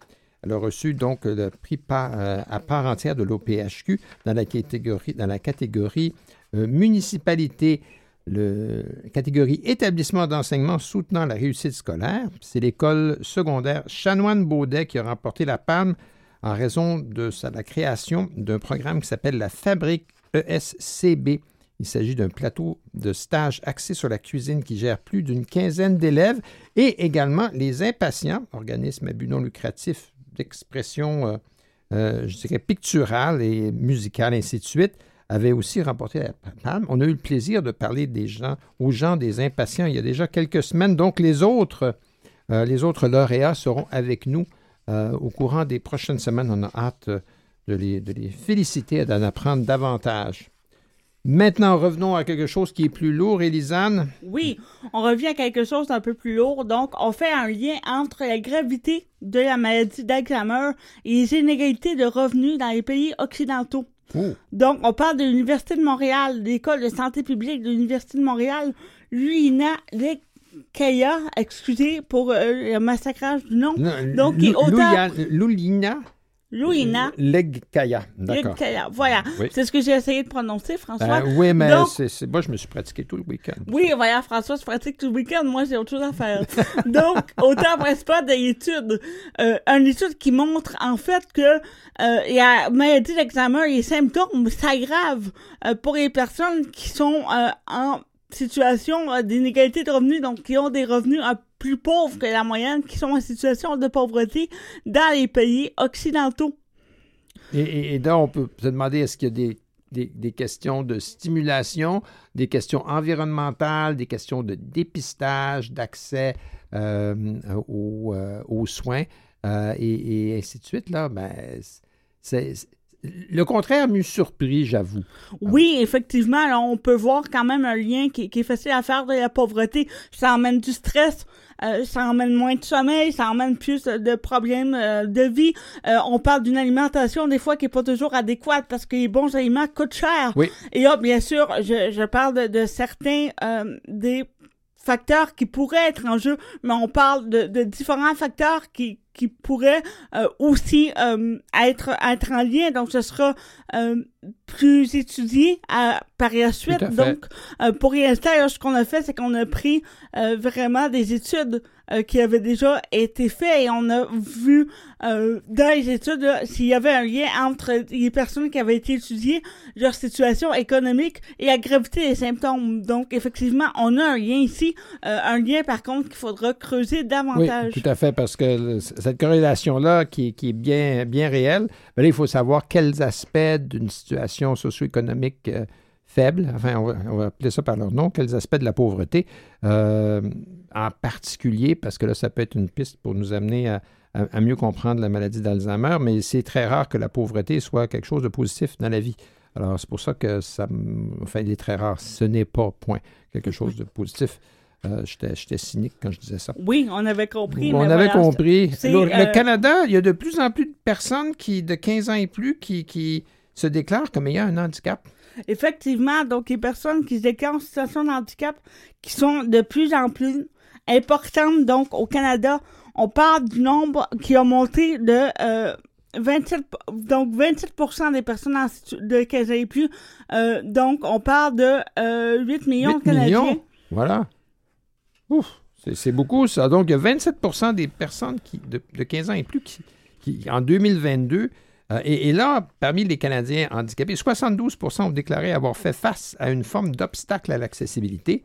elle a reçu donc le prix euh, à part entière de l'OPHQ dans la catégorie, dans la catégorie euh, municipalité. Catégorie établissement d'enseignement soutenant la réussite scolaire. C'est l'école secondaire Chanoine-Baudet qui a remporté la palme en raison de la création d'un programme qui s'appelle la Fabrique ESCB. Il s'agit d'un plateau de stage axé sur la cuisine qui gère plus d'une quinzaine d'élèves et également les impatients, organisme à but non lucratif d'expression, euh, euh, je dirais, picturale et musicale, ainsi de suite, avait aussi remporté la palme. On a eu le plaisir de parler des gens, aux gens des impatients il y a déjà quelques semaines. Donc, les autres, euh, les autres lauréats seront avec nous au courant des prochaines semaines. On a hâte de les, de les féliciter et d'en apprendre davantage. Maintenant, revenons à quelque chose qui est plus lourd, Elisane. Oui, on revient à quelque chose d'un peu plus lourd. Donc, on fait un lien entre la gravité de la maladie d'Alzheimer et les inégalités de revenus dans les pays occidentaux. Donc, on parle de l'Université de Montréal, l'école de santé publique de l'Université de Montréal, Luina Lekaya, excusez pour euh, le massacrage du nom. Donc, qui est Lulina Louina. Legkaya. Legkaya, voilà. C'est ce que j'ai essayé de prononcer, François. Euh, oui, mais c'est, moi, je me suis pratiqué tout le week-end. Oui, voilà, François se pratique tout le week-end. Moi, j'ai autre chose à faire. Donc, autant pas études. Euh, une étude qui montre, en fait, que euh, il y a maladie d'examen, les symptômes s'aggravent euh, pour les personnes qui sont en situation d'inégalité de revenus, donc qui ont des revenus un plus pauvres que la moyenne qui sont en situation de pauvreté dans les pays occidentaux. Et, et, donc, on peut se demander est-ce qu'il y a des questions de stimulation, des questions environnementales, des questions de dépistage, d'accès euh, aux, soins et, ainsi de suite. Là, ben, c'est, le contraire m'eût surpris, j'avoue. Oui, effectivement, on peut voir quand même un lien qui, est facile à faire de la pauvreté. Ça emmène du stress, euh, ça emmène moins de sommeil, ça emmène plus de problèmes euh, de vie. Euh, on parle d'une alimentation des fois qui est pas toujours adéquate parce que les bons aliments coûtent cher. Oui. Et là, bien sûr, je, parle de, certains des facteurs qui pourraient être en jeu, mais on parle de différents facteurs qui, qui pourrait euh, aussi euh, être, être en lien. Donc, ce sera euh, plus étudié par la suite. Donc, pour l'instant, ce qu'on a fait, c'est qu'on a pris vraiment des études qui avait déjà été fait et on a vu dans les études s'il y avait un lien entre les personnes qui avaient été étudiées, leur situation économique et la gravité des symptômes. Donc, effectivement, on a un lien ici, un lien par contre qu'il faudra creuser davantage. Oui, tout à fait, parce que cette corrélation-là qui, est bien, réelle, ben il faut savoir quels aspects d'une situation socio-économique faibles, enfin, on va, appeler ça par leur nom, quels aspects de la pauvreté, euh, en particulier, parce que là, ça peut être une piste pour nous amener à, mieux comprendre la maladie d'Alzheimer, mais c'est très rare que la pauvreté soit quelque chose de positif dans la vie. Alors, c'est pour ça que ça, enfin, il est très rare. Ce n'est pas, point, quelque chose de positif. Euh, J'étais cynique quand je disais ça. Oui, on avait compris. On avait compris. Le, euh, Canada, il y a de plus en plus de personnes qui, de 15 ans et plus qui, qui se déclarent comme ayant un handicap. Effectivement, donc les personnes qui se déclarent en situation de handicap qui sont de plus en plus importantes donc au Canada. On parle du nombre qui a monté de 27 euh, donc 27% des personnes en, de 15 ans et plus. Euh, donc on parle de 8 euh, millions de Canadiens. Millions? Voilà. Ouf, c'est beaucoup ça. Donc il y a 27% des personnes qui, de, 15 ans et plus qui, en 2022 euh, et, là, parmi les Canadiens handicapés, 72% ont déclaré avoir fait face à une forme d'obstacle à l'accessibilité.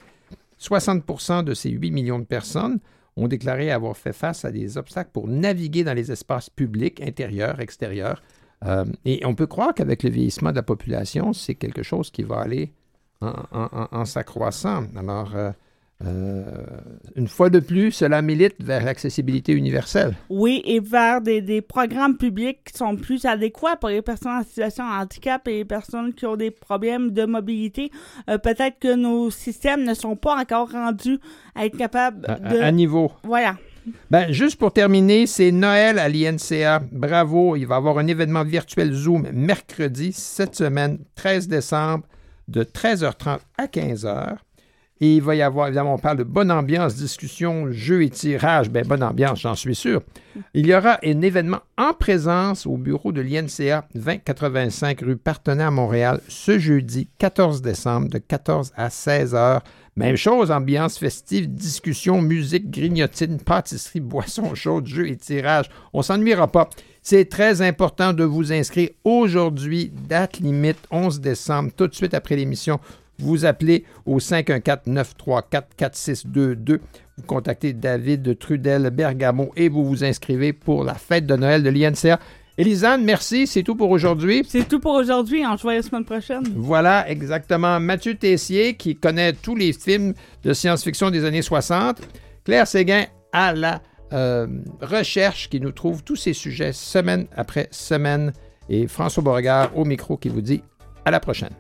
60% de ces 8 millions de personnes ont déclaré avoir fait face à des obstacles pour naviguer dans les espaces publics, intérieurs, extérieurs. Euh, et on peut croire qu'avec le vieillissement de la population, c'est quelque chose qui va aller en, s'accroissant. Alors, euh, euh, une fois de plus, cela milite vers l'accessibilité universelle. Oui, et vers des, programmes publics qui sont plus adéquats pour les personnes en situation de handicap et les personnes qui ont des problèmes de mobilité. Euh, peut-être que nos systèmes ne sont pas encore rendus à être capables de... À, niveau. Voilà. Ben, juste pour terminer, c'est Noël à l'INCA. Bravo, il va y avoir un événement virtuel Zoom mercredi, cette semaine, 13 décembre, de 13h30 à 15h. Et il va y avoir, évidemment, on parle de bonne ambiance, discussion, jeu et tirage. Bien, bonne ambiance, j'en suis sûr. Il y aura un événement en présence au bureau de l'INCA 2085 rue à Montréal ce jeudi 14 décembre de 14 à 16 heures. Même chose, ambiance festive, discussion, musique, grignotine, pâtisserie, boisson chaude, jeu et tirage. On s'ennuiera pas. C'est très important de vous inscrire aujourd'hui, date limite 11 décembre, tout de suite après l'émission vous appelez au 514-934-4622. Vous contactez David Trudel Bergamo et vous vous inscrivez pour la fête de Noël de l'INCA. Élisane, merci. C'est tout pour aujourd'hui. C'est tout pour aujourd'hui. Voit la semaine prochaine. Voilà, exactement. Mathieu Tessier, qui connaît tous les films de science-fiction des années 60. Claire Séguin à la euh, recherche, qui nous trouve tous ces sujets semaine après semaine. Et François Beauregard au micro qui vous dit à la prochaine.